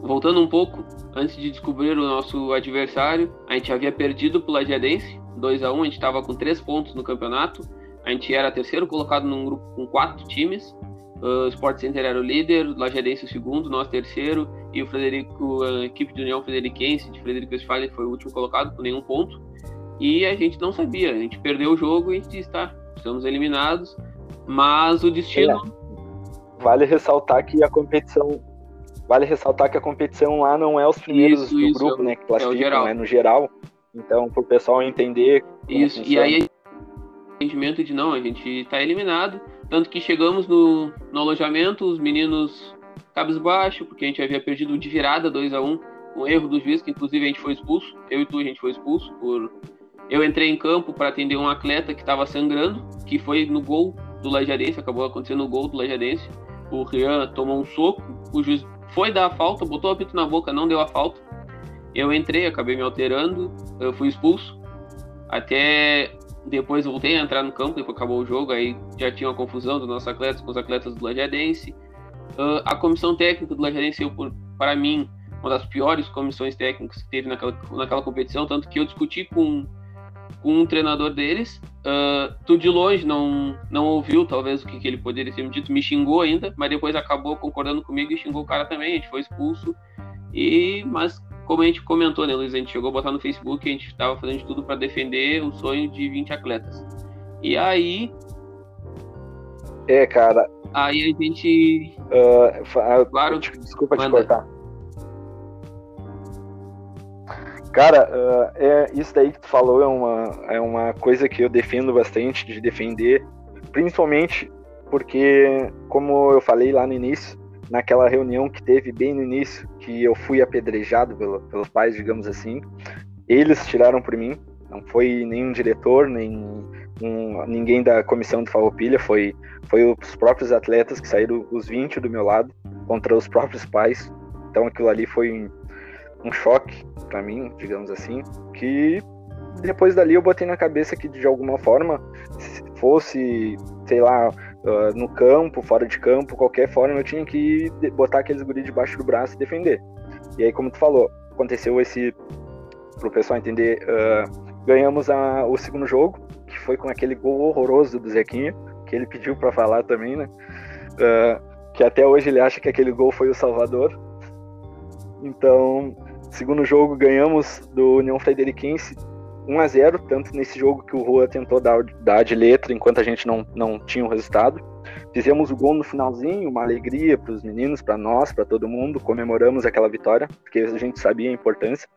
voltando um pouco, antes de descobrir o nosso adversário, a gente havia perdido pro Lajadense, 2 a 1 a gente estava com três pontos no campeonato, a gente era terceiro colocado num grupo com quatro times, o Sport Center era o líder, o Lajadense o segundo, nós terceiro, e o Frederico, a equipe de União Frederiquense, de Frederico Westphalen, foi o último colocado com nenhum ponto. E a gente não sabia, a gente perdeu o jogo e a gente disse, tá, estamos eliminados, mas o destino. É. Vale ressaltar que a competição. Vale ressaltar que a competição lá não é os primeiros isso, do isso, grupo, é, né? Que classificam, é, é no geral. Então, para o pessoal entender. Isso, funciona. e aí entendimento de não, a gente está eliminado. Tanto que chegamos no, no alojamento, os meninos cabisbaixo, porque a gente havia perdido de virada 2 a 1 um erro do juiz, que inclusive a gente foi expulso. Eu e tu a gente foi expulso por eu entrei em campo para atender um atleta que estava sangrando, que foi no gol do Lajadense, acabou acontecendo o gol do Lajadense. O Rian tomou um soco, o juiz foi dar a falta, botou o apito na boca, não deu a falta. Eu entrei, acabei me alterando, eu fui expulso. Até depois voltei a entrar no campo, depois acabou o jogo, aí já tinha uma confusão dos nossos atletas com os atletas do Lajadense. Uh, a comissão técnica do Lajadense, para mim, uma das piores comissões técnicas que teve naquela, naquela competição, tanto que eu discuti com com um treinador deles. Uh, tu de longe não, não ouviu, talvez, o que, que ele poderia ter me dito, me xingou ainda, mas depois acabou concordando comigo e xingou o cara também. A gente foi expulso. E, mas, como a gente comentou, né, Luiz? A gente chegou a botar no Facebook, a gente estava fazendo de tudo para defender o sonho de 20 atletas. E aí. É, cara. Aí a gente. Uh, claro, desculpa te cortar. Cara, uh, é, isso daí que tu falou é uma, é uma coisa que eu defendo bastante, de defender, principalmente porque, como eu falei lá no início, naquela reunião que teve bem no início, que eu fui apedrejado pelo, pelos pais, digamos assim, eles tiraram por mim, não foi nenhum diretor, nem um, ninguém da comissão de Farroupilha, foi, foi os próprios atletas que saíram os 20 do meu lado contra os próprios pais. Então aquilo ali foi um, choque para mim, digamos assim, que depois dali eu botei na cabeça que de alguma forma fosse, sei lá, uh, no campo, fora de campo, qualquer forma eu tinha que botar aqueles guris debaixo do braço e defender. E aí, como tu falou, aconteceu esse, pro pessoal entender, uh, ganhamos a, o segundo jogo, que foi com aquele gol horroroso do Zequinha, que ele pediu para falar também, né? Uh, que até hoje ele acha que aquele gol foi o Salvador. Então, segundo jogo ganhamos do União Frederiquense 1 a 0 tanto nesse jogo que o Rua tentou dar, dar de letra enquanto a gente não, não tinha o resultado. Fizemos o gol no finalzinho, uma alegria para os meninos, para nós, para todo mundo. Comemoramos aquela vitória, porque a gente sabia a importância.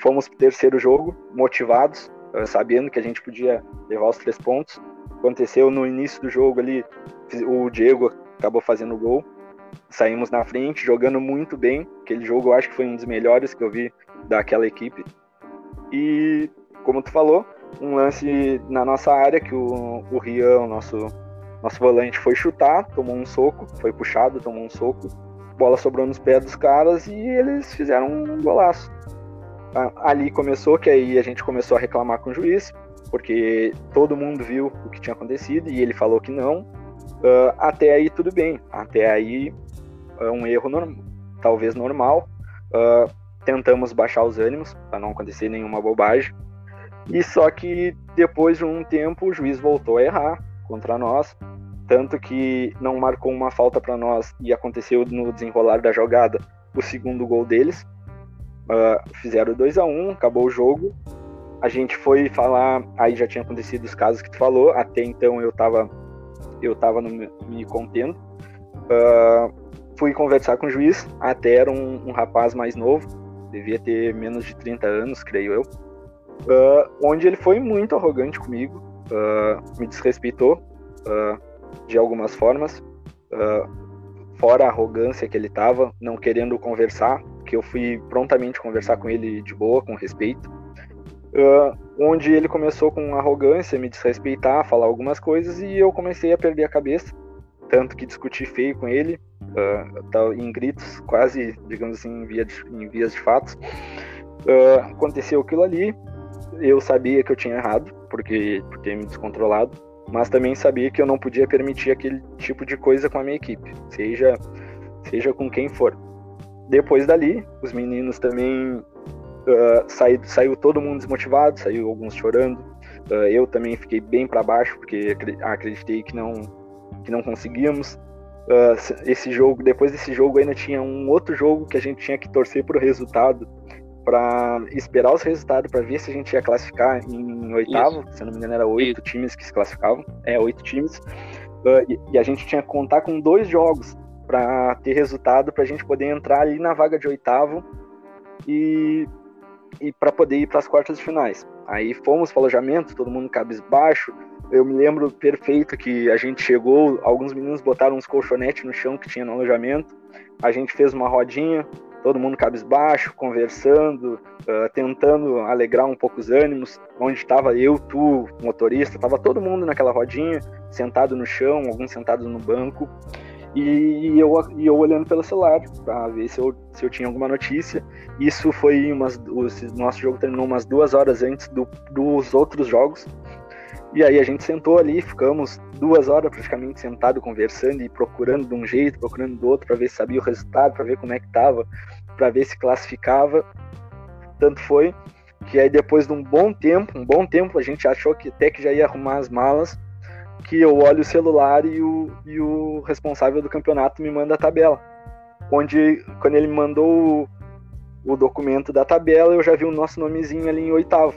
Fomos para o terceiro jogo, motivados, eh, sabendo que a gente podia levar os três pontos. Aconteceu no início do jogo ali, o Diego acabou fazendo o gol. Saímos na frente, jogando muito bem. Aquele jogo eu acho que foi um dos melhores que eu vi daquela equipe. E como tu falou, um lance na nossa área que o, o Rian, o nosso, nosso volante, foi chutar, tomou um soco, foi puxado, tomou um soco, bola sobrou nos pés dos caras e eles fizeram um golaço. Ali começou que aí a gente começou a reclamar com o juiz, porque todo mundo viu o que tinha acontecido e ele falou que não. Uh, até aí tudo bem, até aí é um erro norm talvez normal. Uh, tentamos baixar os ânimos para não acontecer nenhuma bobagem. E só que depois de um tempo o juiz voltou a errar contra nós, tanto que não marcou uma falta para nós e aconteceu no desenrolar da jogada o segundo gol deles. Uh, fizeram 2 a 1 um, acabou o jogo. A gente foi falar, aí já tinha acontecido os casos que tu falou, até então eu tava, eu tava no, me contendo. Uh, fui conversar com o juiz, até era um, um rapaz mais novo, devia ter menos de 30 anos, creio eu uh, onde ele foi muito arrogante comigo, uh, me desrespeitou uh, de algumas formas, fora a arrogância que ele tava, não querendo conversar, que eu fui prontamente conversar com ele de boa, com respeito, onde ele começou com arrogância, me desrespeitar, falar algumas coisas e eu comecei a perder a cabeça, tanto que discuti feio com ele, uh, em gritos, quase, digamos assim, em, via de, em vias de fatos. Uh, aconteceu aquilo ali, eu sabia que eu tinha errado, porque por ter me descontrolado, mas também sabia que eu não podia permitir aquele tipo de coisa com a minha equipe, seja, seja com quem for. Depois dali, os meninos também uh, saí, saiu todo mundo desmotivado, saiu alguns chorando. Uh, eu também fiquei bem para baixo porque acreditei que não que não conseguíamos. Uh, esse jogo, depois desse jogo ainda tinha um outro jogo que a gente tinha que torcer para o resultado para esperar os resultados para ver se a gente ia classificar em oitavo, Isso. se eu não me engano era oito Isso. times que se classificavam, é oito times, uh, e, e, a gente tinha que contar com dois jogos para ter resultado para a gente poder entrar ali na vaga de oitavo e, e para poder ir para as quartas de finais. Aí fomos para o alojamento, todo mundo cabisbaixo. Eu me lembro perfeito que a gente chegou, alguns meninos botaram uns colchonetes no chão que tinha no alojamento. A gente fez uma rodinha, todo mundo cabisbaixo, conversando, uh, tentando alegrar um pouco os ânimos. Onde estava eu, tu, motorista, estava todo mundo naquela rodinha, sentado no chão, alguns sentados no banco. E eu, e eu olhando pelo celular para ver se eu, se eu tinha alguma notícia. Isso foi umas. O nosso jogo terminou umas duas horas antes do, dos outros jogos. E aí a gente sentou ali, ficamos duas horas praticamente sentado conversando e procurando de um jeito, procurando do outro para ver se sabia o resultado, para ver como é que tava, para ver se classificava. Tanto foi que aí depois de um bom tempo, um bom tempo, a gente achou que até que já ia arrumar as malas, que eu olho o celular e o, e o responsável do campeonato me manda a tabela. Onde, quando ele me mandou o, o documento da tabela, eu já vi o nosso nomezinho ali em oitavo.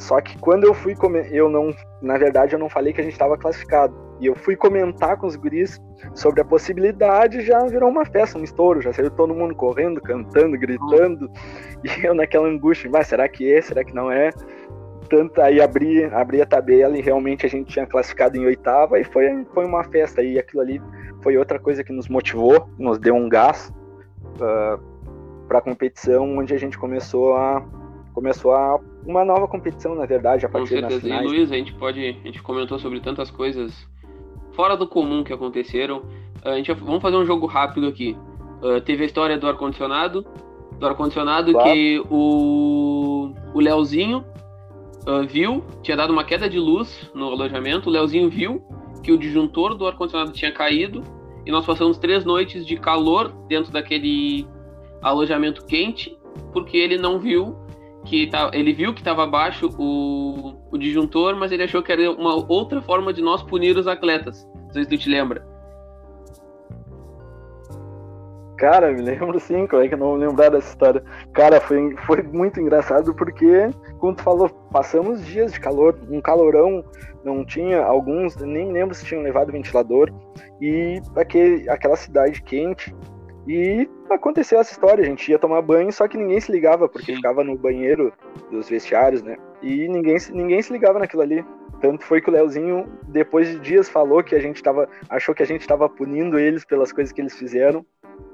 Só que quando eu fui eu não, na verdade eu não falei que a gente estava classificado. E eu fui comentar com os guris sobre a possibilidade, já virou uma festa, um estouro, já saiu todo mundo correndo, cantando, gritando. E eu naquela angústia, mas será que é, será que não é? tanto aí abri, abri a tabela e realmente a gente tinha classificado em oitava e foi, foi uma festa. E aquilo ali foi outra coisa que nos motivou, nos deu um gás uh, ah, para a competição, onde a gente começou a começou a uma nova competição, na verdade, a partir Com certeza. E Luiz, a gente pode, a gente comentou sobre tantas coisas fora do comum que aconteceram. A gente vamos fazer um jogo rápido aqui. Uh, teve a história do ar condicionado, do ar condicionado claro. que o o Leozinho uh, viu, tinha dado uma queda de luz no alojamento, o Leozinho viu que o disjuntor do ar-condicionado tinha caído e nós passamos três noites de calor dentro daquele alojamento quente, porque ele não viu que tá, ele viu que estava abaixo o, o disjuntor, mas ele achou que era uma outra forma de nós punir os atletas. Não sei se tu te lembra. Cara, me lembro sim, como é que eu não vou lembrar dessa história? Cara, foi, foi muito engraçado porque, como tu falou, passamos dias de calor, um calorão, não tinha, alguns, nem lembro se tinham levado ventilador, e aquele, aquela cidade quente. E aconteceu essa história, a gente ia tomar banho, só que ninguém se ligava, porque sim. ficava no banheiro dos vestiários, né? E ninguém, ninguém se ligava naquilo ali. Tanto foi que o Leozinho, depois de dias, falou que a gente tava. achou que a gente estava punindo eles pelas coisas que eles fizeram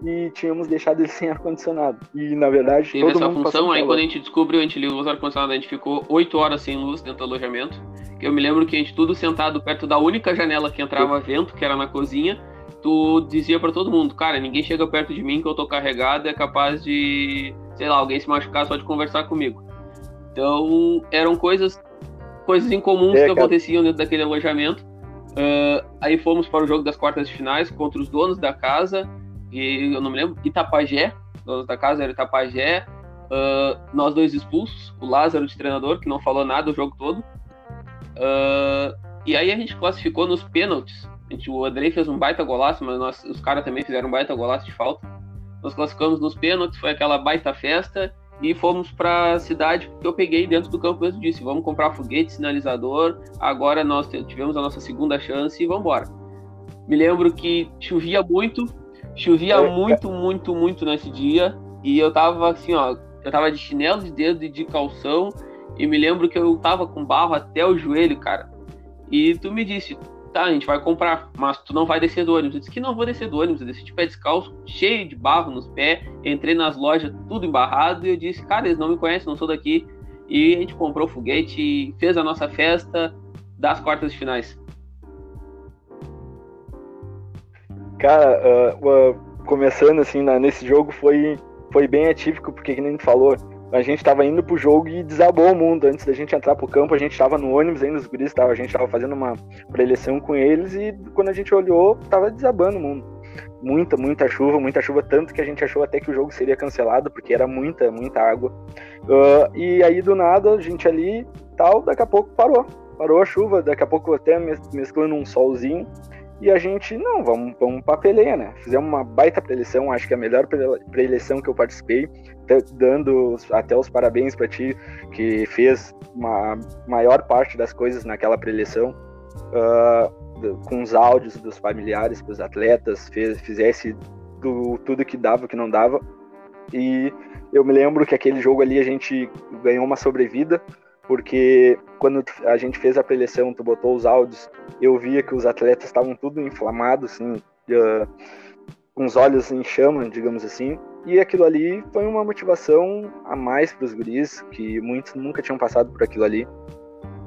e tínhamos deixado ele sem ar-condicionado. E na verdade, Teve todo essa mundo função, aí quando a gente descobriu, a gente ligou o ar-condicionado, a gente ficou 8 horas sem luz dentro do alojamento. Eu me lembro que a gente tudo sentado perto da única janela que entrava vento, que era na cozinha. Tu dizia para todo mundo, cara, ninguém chega perto de mim que eu tô carregado, é capaz de, sei lá, alguém se machucar só de conversar comigo. Então, eram coisas coisas incomuns é, que aconteciam dentro daquele alojamento. Uh, aí fomos para o jogo das quartas de finais contra os donos da casa e eu não me lembro, Itapajé, dono da casa era Itapajé, uh, nós dois expulsos, o Lázaro de treinador, que não falou nada o jogo todo. Uh, e aí a gente classificou nos pênaltis. Gente, o Andrei fez um baita golaço, mas nós, os caras também fizeram um baita golaço de falta. Nós classificamos nos pênaltis, foi aquela baita festa e fomos para a cidade que eu peguei dentro do campo mesmo disse, vamos comprar foguete, sinalizador, agora nós tivemos a nossa segunda chance e vamos embora. Me lembro que chovia muito, Chovia é, muito, muito, muito nesse dia. E eu tava assim, ó. Eu tava de chinelo de dedo e de calção. E me lembro que eu tava com barro até o joelho, cara. E tu me disse, tá, a gente vai comprar, mas tu não vai descer do ônibus. Eu disse que não vou descer do ônibus. Eu desci de pé descalço, cheio de barro nos pés. Entrei nas lojas, tudo embarrado. E eu disse, cara, eles não me conhecem, não sou daqui. E a gente comprou foguete fez a nossa festa das quartas de finais. Cara, uh, uh, começando assim na, nesse jogo foi, foi bem atípico, porque que nem falou, a gente tava indo pro jogo e desabou o mundo. Antes da gente entrar pro campo, a gente tava no ônibus ainda, os guris, tava, a gente tava fazendo uma preleção com eles e quando a gente olhou, tava desabando o mundo. Muita, muita chuva, muita chuva, tanto que a gente achou até que o jogo seria cancelado, porque era muita, muita água. Uh, e aí do nada, a gente ali, tal, daqui a pouco parou. Parou a chuva, daqui a pouco até mesclando um solzinho. E a gente, não, vamos, vamos pra peleia, né? Fizemos uma baita preleção, acho que a melhor preleção que eu participei, dando até os parabéns para ti, que fez uma maior parte das coisas naquela preleção, uh, com os áudios dos familiares, dos atletas, fez, fizesse do, tudo que dava, que não dava. E eu me lembro que aquele jogo ali a gente ganhou uma sobrevida, porque quando a gente fez a preleção, tu botou os áudios, eu via que os atletas estavam tudo inflamados, assim, uh, com os olhos em chama, digamos assim, e aquilo ali foi uma motivação a mais para os guris, que muitos nunca tinham passado por aquilo ali.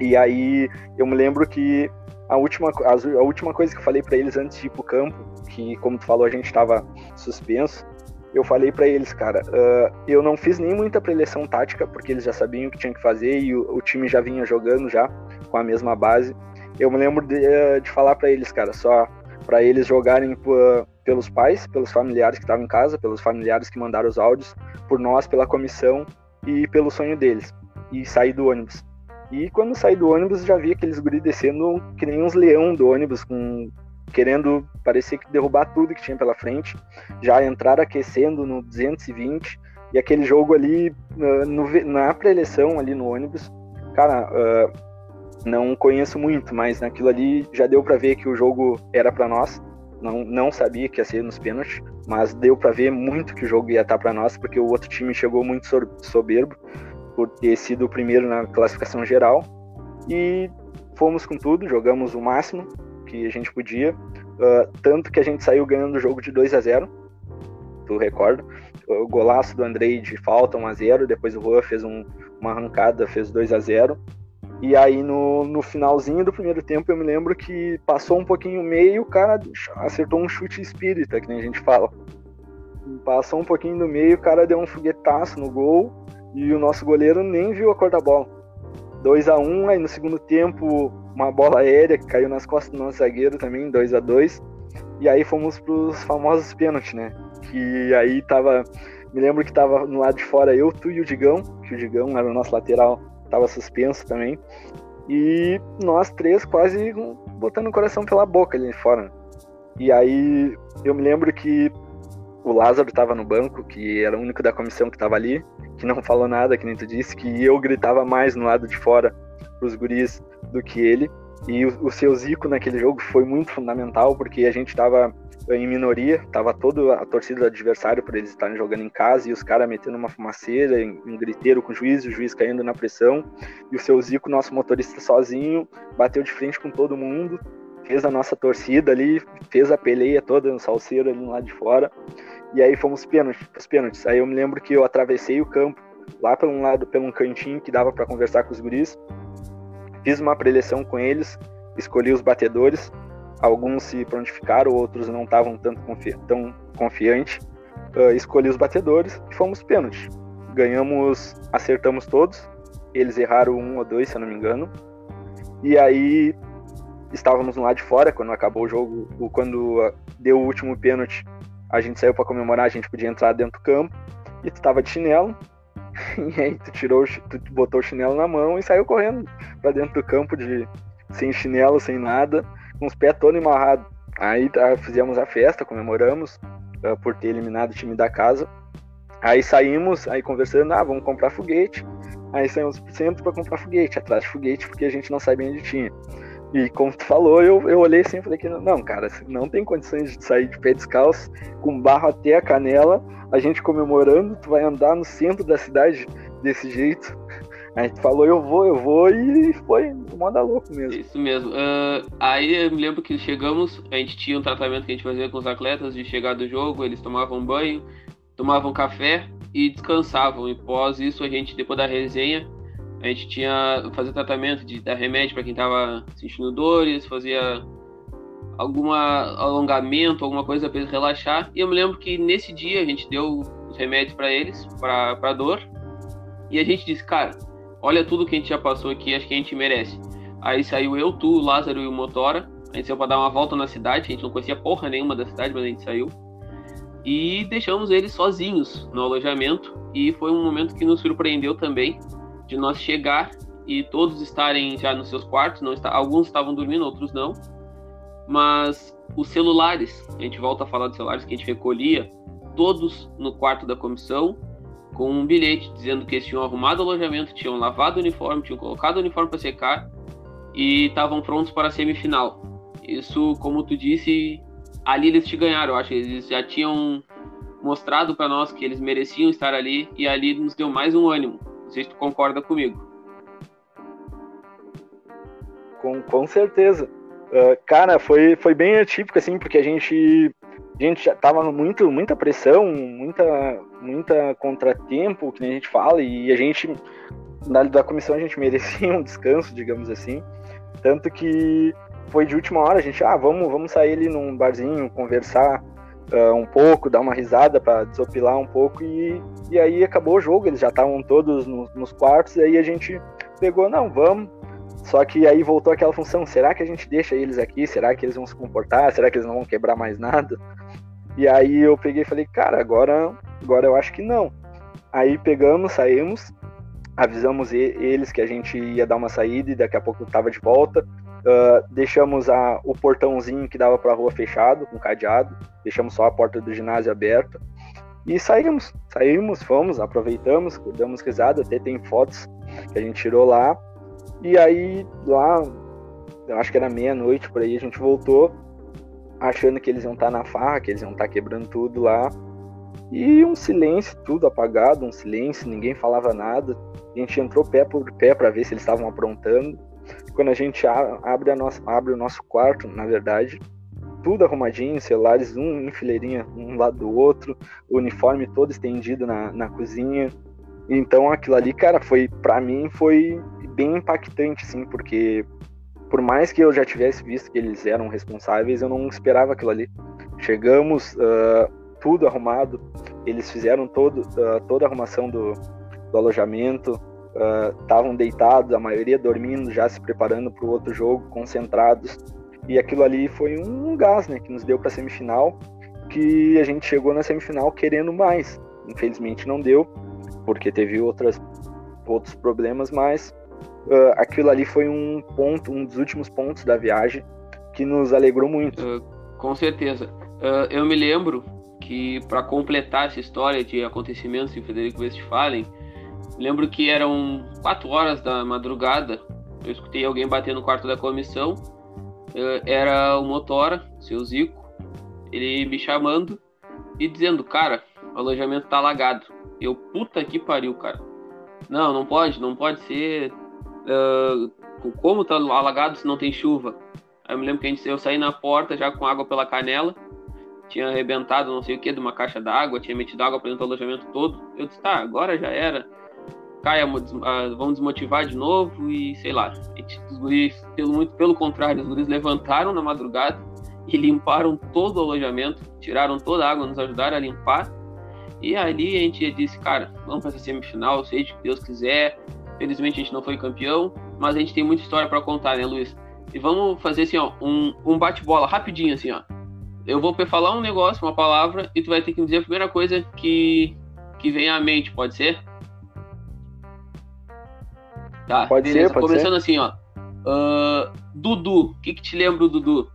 E aí eu me lembro que a última, a, última coisa que eu falei para eles antes de ir pro campo, que como tu falou, a gente estava suspenso, eu falei para eles, cara, uh, eu não fiz nem muita preleção tática, porque eles já sabiam o que tinha que fazer e o, o time já vinha jogando já com a mesma base. Eu me lembro de, uh, de falar para eles, cara, só para eles jogarem por, pelos pais, pelos familiares que estavam em casa, pelos familiares que mandaram os áudios, por nós, pela comissão e pelo sonho deles. E sair do ônibus. E quando saí do ônibus, já vi aqueles guris descendo que nem uns leão do ônibus, com querendo parecer que derrubar tudo que tinha pela frente, já entrar aquecendo no 220 e aquele jogo ali uh, no, na pré-eleição ali no ônibus, cara, uh, não conheço muito, mas naquilo ali já deu para ver que o jogo era para nós. Não, não sabia que ia ser nos pênaltis, mas deu para ver muito que o jogo ia estar tá para nós, porque o outro time chegou muito soberbo. por ter sido o primeiro na classificação geral. E fomos com tudo, jogamos o máximo que a gente podia. Uh, tanto que a gente saiu ganhando o jogo de 2 a 0 tu recorda? O golaço do Andrei de falta 1 a 0 depois o Juan fez um, uma arrancada, fez 2 a 0 e aí no, no finalzinho do primeiro tempo eu me lembro que passou um pouquinho meio, o cara acertou um chute espírita, que nem a gente fala. Passou um pouquinho do meio, o cara deu um foguetaço no gol e o nosso goleiro nem viu a cor da bola. 2 a 1 um, aí no segundo tempo uma bola aérea que caiu nas costas do nosso zagueiro também, 2 a 2 E aí fomos pros famosos pênaltis, né? Que aí tava. Me lembro que tava no lado de fora eu, tu e o Digão, que o Digão era o nosso lateral estava suspenso também. E nós três quase botando o coração pela boca ali fora. E aí eu me lembro que o Lázaro estava no banco, que era o único da comissão que estava ali, que não falou nada, que nem tu disse, que eu gritava mais no lado de fora pros guris do que ele. E o, o seu Zico naquele jogo foi muito fundamental, porque a gente estava em minoria, tava toda a torcida do adversário por eles estarem jogando em casa e os caras metendo uma fumaceira, um griteiro com o juiz, o juiz caindo na pressão, e o seu Zico, nosso motorista sozinho, bateu de frente com todo mundo, fez a nossa torcida ali, fez a peleia toda no salseiro ali lá de fora, e aí fomos pênaltis, pênaltis. Aí eu me lembro que eu atravessei o campo lá pelo um lado, pelo um cantinho que dava para conversar com os guris, fiz uma preleção com eles, escolhi os batedores, alguns se prontificaram, outros não estavam tanto confi tão confiantes. Uh, escolhi os batedores e fomos pênalti. Ganhamos, acertamos todos. Eles erraram um ou dois, se eu não me engano. E aí estávamos lá de fora quando acabou o jogo, quando deu o último pênalti. A gente saiu para comemorar, a gente podia entrar dentro do campo. E tu estava de chinelo. E aí tu tirou, tu botou o chinelo na mão e saiu correndo para dentro do campo de sem chinelo, sem nada com os pés todos amarrados. Aí tá, fizemos a festa, comemoramos uh, por ter eliminado o time da casa. Aí saímos, aí conversando, ah, vamos comprar foguete. Aí saímos centro para comprar foguete, atrás de foguete, porque a gente não sabia onde tinha. E como tu falou, eu, eu olhei assim e falei que não, cara, não tem condições de sair de pé descalço, com barro até a canela, a gente comemorando, tu vai andar no centro da cidade desse jeito. A gente falou, eu vou, eu vou, e foi moda louco mesmo. Isso mesmo. Uh, aí eu me lembro que chegamos, a gente tinha um tratamento que a gente fazia com os atletas de chegar do jogo, eles tomavam banho, tomavam café e descansavam. E pós isso, a gente, depois da resenha, a gente tinha fazer tratamento de dar remédio para quem estava sentindo dores, fazia alguma alongamento, alguma coisa para eles relaxar. E eu me lembro que nesse dia a gente deu os remédios para eles, para dor. E a gente disse, cara, olha tudo que a gente já passou aqui, acho que a gente merece. Aí saiu eu, tu, o Lázaro e o Motora. A gente saiu pra dar uma volta na cidade, a gente não conhecia porra nenhuma da cidade, mas a gente saiu. E deixamos eles sozinhos no alojamento. E foi um momento que nos surpreendeu também, de nós chegar e todos estarem já nos seus quartos. Não está, alguns estavam dormindo, outros não. Mas os celulares, a gente volta a falar dos celulares que a gente recolhia, todos no quarto da comissão, com um bilhete dizendo que eles tinham arrumado o alojamento, tinham lavado o uniforme, tinham colocado o uniforme para secar e estavam prontos para a semifinal. Isso, como tu disse, ali eles te ganharam. Eu acho eles já tinham mostrado para nós que eles mereciam estar ali e ali nos deu mais um ânimo. Não sei se tu concorda comigo. Com, com certeza. Uh, cara, foi, foi bem atípico, assim, porque a gente a gente já tava muito, muita pressão, muita, muita contratempo, que nem a gente fala, e a gente, na da comissão, a gente merecia um descanso, digamos assim. Tanto que foi de última hora, a gente, ah, vamos, vamos sair ali num barzinho, conversar uh, um pouco, dar uma risada para desopilar um pouco, e, e aí acabou o jogo, eles já estavam todos nos, nos quartos, e aí a gente pegou, não, vamos, só que aí voltou aquela função: será que a gente deixa eles aqui? Será que eles vão se comportar? Será que eles não vão quebrar mais nada? E aí eu peguei e falei: cara, agora, agora eu acho que não. Aí pegamos, saímos, avisamos eles que a gente ia dar uma saída e daqui a pouco tava de volta. Uh, deixamos a, o portãozinho que dava para a rua fechado, com cadeado, deixamos só a porta do ginásio aberta e saímos. Saímos, fomos, aproveitamos, damos risada, até tem fotos que a gente tirou lá. E aí, lá, eu acho que era meia-noite por aí, a gente voltou, achando que eles iam estar tá na farra, que eles iam estar tá quebrando tudo lá. E um silêncio, tudo apagado, um silêncio, ninguém falava nada. A gente entrou pé por pé para ver se eles estavam aprontando. Quando a gente abre, a nossa, abre o nosso quarto, na verdade, tudo arrumadinho, celulares um em fileirinha, um lado do outro, o uniforme todo estendido na, na cozinha. Então aquilo ali, cara, foi para mim foi bem impactante, sim, porque por mais que eu já tivesse visto que eles eram responsáveis, eu não esperava aquilo ali. Chegamos, uh, tudo arrumado, eles fizeram todo, uh, toda a arrumação do, do alojamento, estavam uh, deitados, a maioria dormindo, já se preparando para o outro jogo, concentrados. E aquilo ali foi um gás, né, que nos deu para a semifinal, que a gente chegou na semifinal querendo mais. Infelizmente não deu, porque teve outras, outros problemas, mas uh, aquilo ali foi um ponto, um dos últimos pontos da viagem que nos alegrou muito. Uh, com certeza. Eu me lembro que para completar essa história de acontecimentos em Frederico Westphalen, lembro que eram quatro horas da madrugada. Eu escutei alguém bater no quarto da comissão eh, era o Motora, seu Zico, ele me chamando e dizendo, cara, o alojamento tá alagado. Eu, puta que pariu, cara. Não, não pode, não pode ser. Uh, como tá alagado se não tem chuva? Aí eu me lembro que a gente, eu saí na porta já com água pela canela, tinha arrebentado não sei o que de uma caixa d'água, tinha metido água para dentro do alojamento todo. Eu disse, tá, agora já era caia, ah, vão desmotivar de novo e sei lá. Os guris, pelo, muito pelo contrário, os guris levantaram na madrugada e limparam todo o alojamento, tiraram toda a água, nos ajudaram a limpar. E ali a gente disse, cara, vamos para essa semifinal, seja o que Deus quiser. Felizmente a gente não foi campeão, mas a gente tem muita história para contar, né, Luiz? E vamos fazer assim, ó, um, um bate-bola rapidinho, assim, ó. Eu vou falar um negócio, uma palavra, e tu vai ter que me dizer a primeira coisa que, que vem à mente, pode ser? Tá, pode beleza. ser, pode Começando ser. assim, ó. Uh, Dudu, o que, que te lembra do Dudu?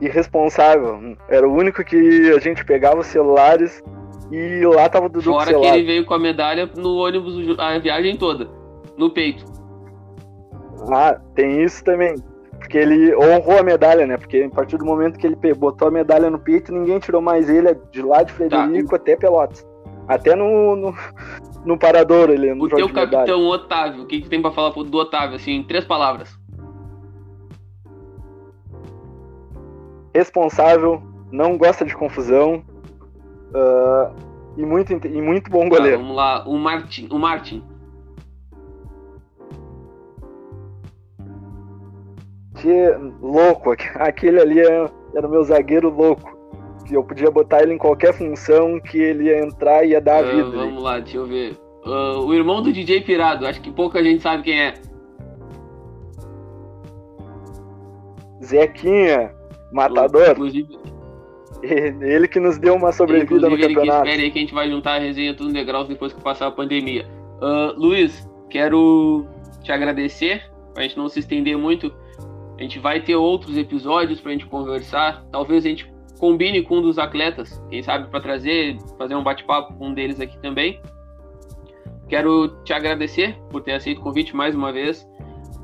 Irresponsável. Era o único que a gente pegava os celulares e lá tava o Dudu Fora com o celular. que ele veio com a medalha no ônibus a viagem toda, no peito. Ah, tem isso também. Porque ele honrou a medalha, né? Porque a partir do momento que ele botou a medalha no peito, ninguém tirou mais ele de lá de Frederico tá. até Pelotas. Até no, no, no parador ele no O teu capitão Otávio, o que, que tem para falar do Otávio, assim, em três palavras? Responsável, não gosta de confusão uh, e, muito, e muito bom tá, goleiro. vamos lá, o Martin. O Martin. Que louco, aquele ali é, era o meu zagueiro louco que eu podia botar ele em qualquer função que ele ia entrar e ia dar a uh, vida. Vamos lá, deixa eu ver. Uh, o irmão do DJ Pirado, acho que pouca gente sabe quem é. Zequinha, matador. Inclusive, ele que nos deu uma sobrevida no campeonato. Espere aí que a gente vai juntar a resenha tudo degraus depois que passar a pandemia. Uh, Luiz, quero te agradecer, pra gente não se estender muito. A gente vai ter outros episódios pra gente conversar. Talvez a gente combine com um dos atletas, quem sabe para trazer, fazer um bate-papo com um deles aqui também. Quero te agradecer por ter aceito o convite mais uma vez,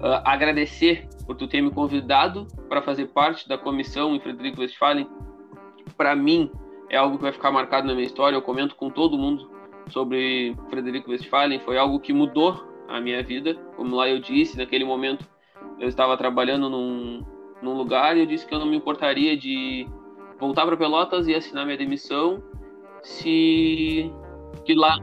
uh, agradecer por tu ter me convidado para fazer parte da comissão em Frederico Westphalen. Para mim é algo que vai ficar marcado na minha história. Eu comento com todo mundo sobre Frederico Westphalen. Foi algo que mudou a minha vida. Como lá eu disse, naquele momento eu estava trabalhando num, num lugar e eu disse que eu não me importaria de voltar para Pelotas e assinar minha demissão se que lá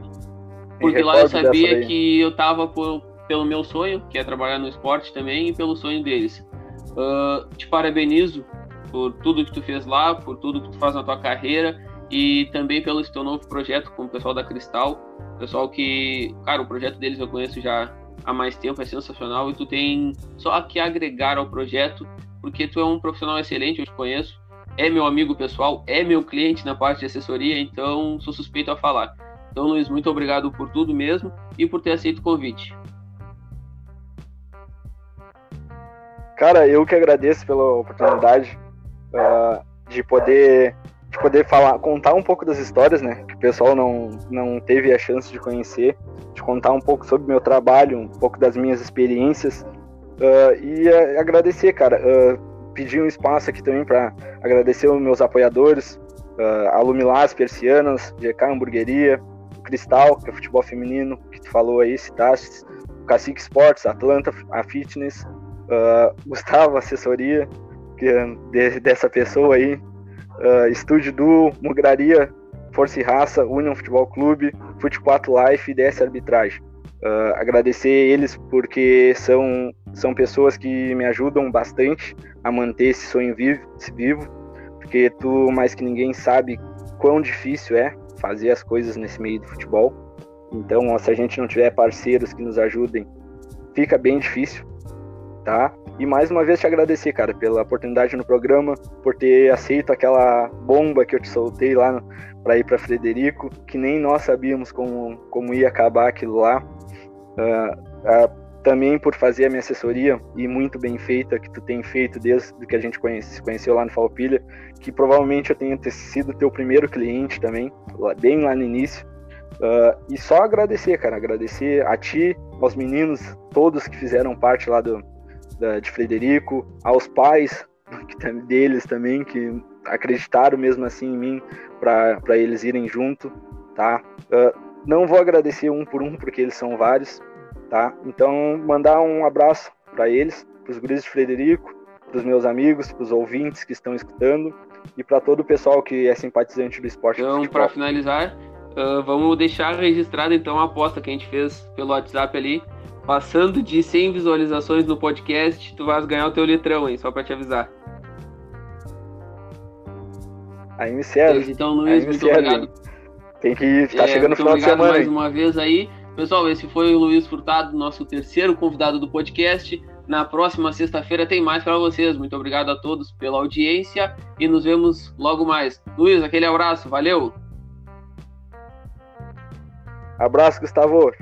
porque lá eu sabia que eu tava por, pelo meu sonho, que é trabalhar no esporte também, e pelo sonho deles. Uh, te parabenizo por tudo que tu fez lá, por tudo que tu faz na tua carreira e também pelo teu novo projeto com o pessoal da Cristal. Pessoal que, cara, o projeto deles eu conheço já há mais tempo, é sensacional e tu tem só que agregar ao projeto, porque tu é um profissional excelente, eu te conheço é meu amigo pessoal, é meu cliente na parte de assessoria, então sou suspeito a falar. Então, Luiz, muito obrigado por tudo mesmo e por ter aceito o convite. Cara, eu que agradeço pela oportunidade uh, de poder de poder falar, contar um pouco das histórias, né, que o pessoal não não teve a chance de conhecer, de contar um pouco sobre meu trabalho, um pouco das minhas experiências uh, e uh, agradecer, cara pedir um espaço aqui também para agradecer os meus apoiadores, uh, Persianas, GK Hamburgueria, Cristal, que é futebol feminino, que tu falou aí, citaste, Cacique Sports, Atlanta, a Fitness, uh, Gustavo Assessoria, que, de, dessa pessoa aí, uh, Estúdio Duo, Mugraria, Força e Raça, Union Futebol Clube, Fute 4 Life e DS Arbitragem. Uh, agradecer eles porque são, são pessoas que me ajudam bastante a manter esse sonho vivo, vivo, porque tu mais que ninguém sabe quão difícil é fazer as coisas nesse meio do futebol. Então, se a gente não tiver parceiros que nos ajudem, fica bem difícil, tá? E mais uma vez te agradecer, cara, pela oportunidade no programa, por ter aceito aquela bomba que eu te soltei lá para ir para Frederico, que nem nós sabíamos como, como ia acabar aquilo lá. Uh, uh, também por fazer a minha assessoria e muito bem feita que tu tem feito desde que a gente conhece, conheceu lá no Falpilha, que provavelmente eu tenha sido teu primeiro cliente também, bem lá no início. Uh, e só agradecer, cara, agradecer a ti, aos meninos, todos que fizeram parte lá do, da, de Frederico, aos pais deles também, que acreditaram mesmo assim em mim para eles irem junto, tá? Uh, não vou agradecer um por um, porque eles são vários, tá? Então, mandar um abraço para eles, para os guris de Frederico, para os meus amigos, para os ouvintes que estão escutando e para todo o pessoal que é simpatizante do esporte. Então, para finalizar, uh, vamos deixar registrada então a aposta que a gente fez pelo WhatsApp ali. Passando de 100 visualizações no podcast, tu vais ganhar o teu litrão, hein? Só para te avisar. Aí me serve. Então, Luiz, muito obrigado. Tem que ir, tá é, chegando no final de semana. mais uma vez aí. Pessoal, esse foi o Luiz Furtado, nosso terceiro convidado do podcast. Na próxima sexta-feira tem mais para vocês. Muito obrigado a todos pela audiência e nos vemos logo mais. Luiz, aquele abraço, valeu! Abraço, Gustavo.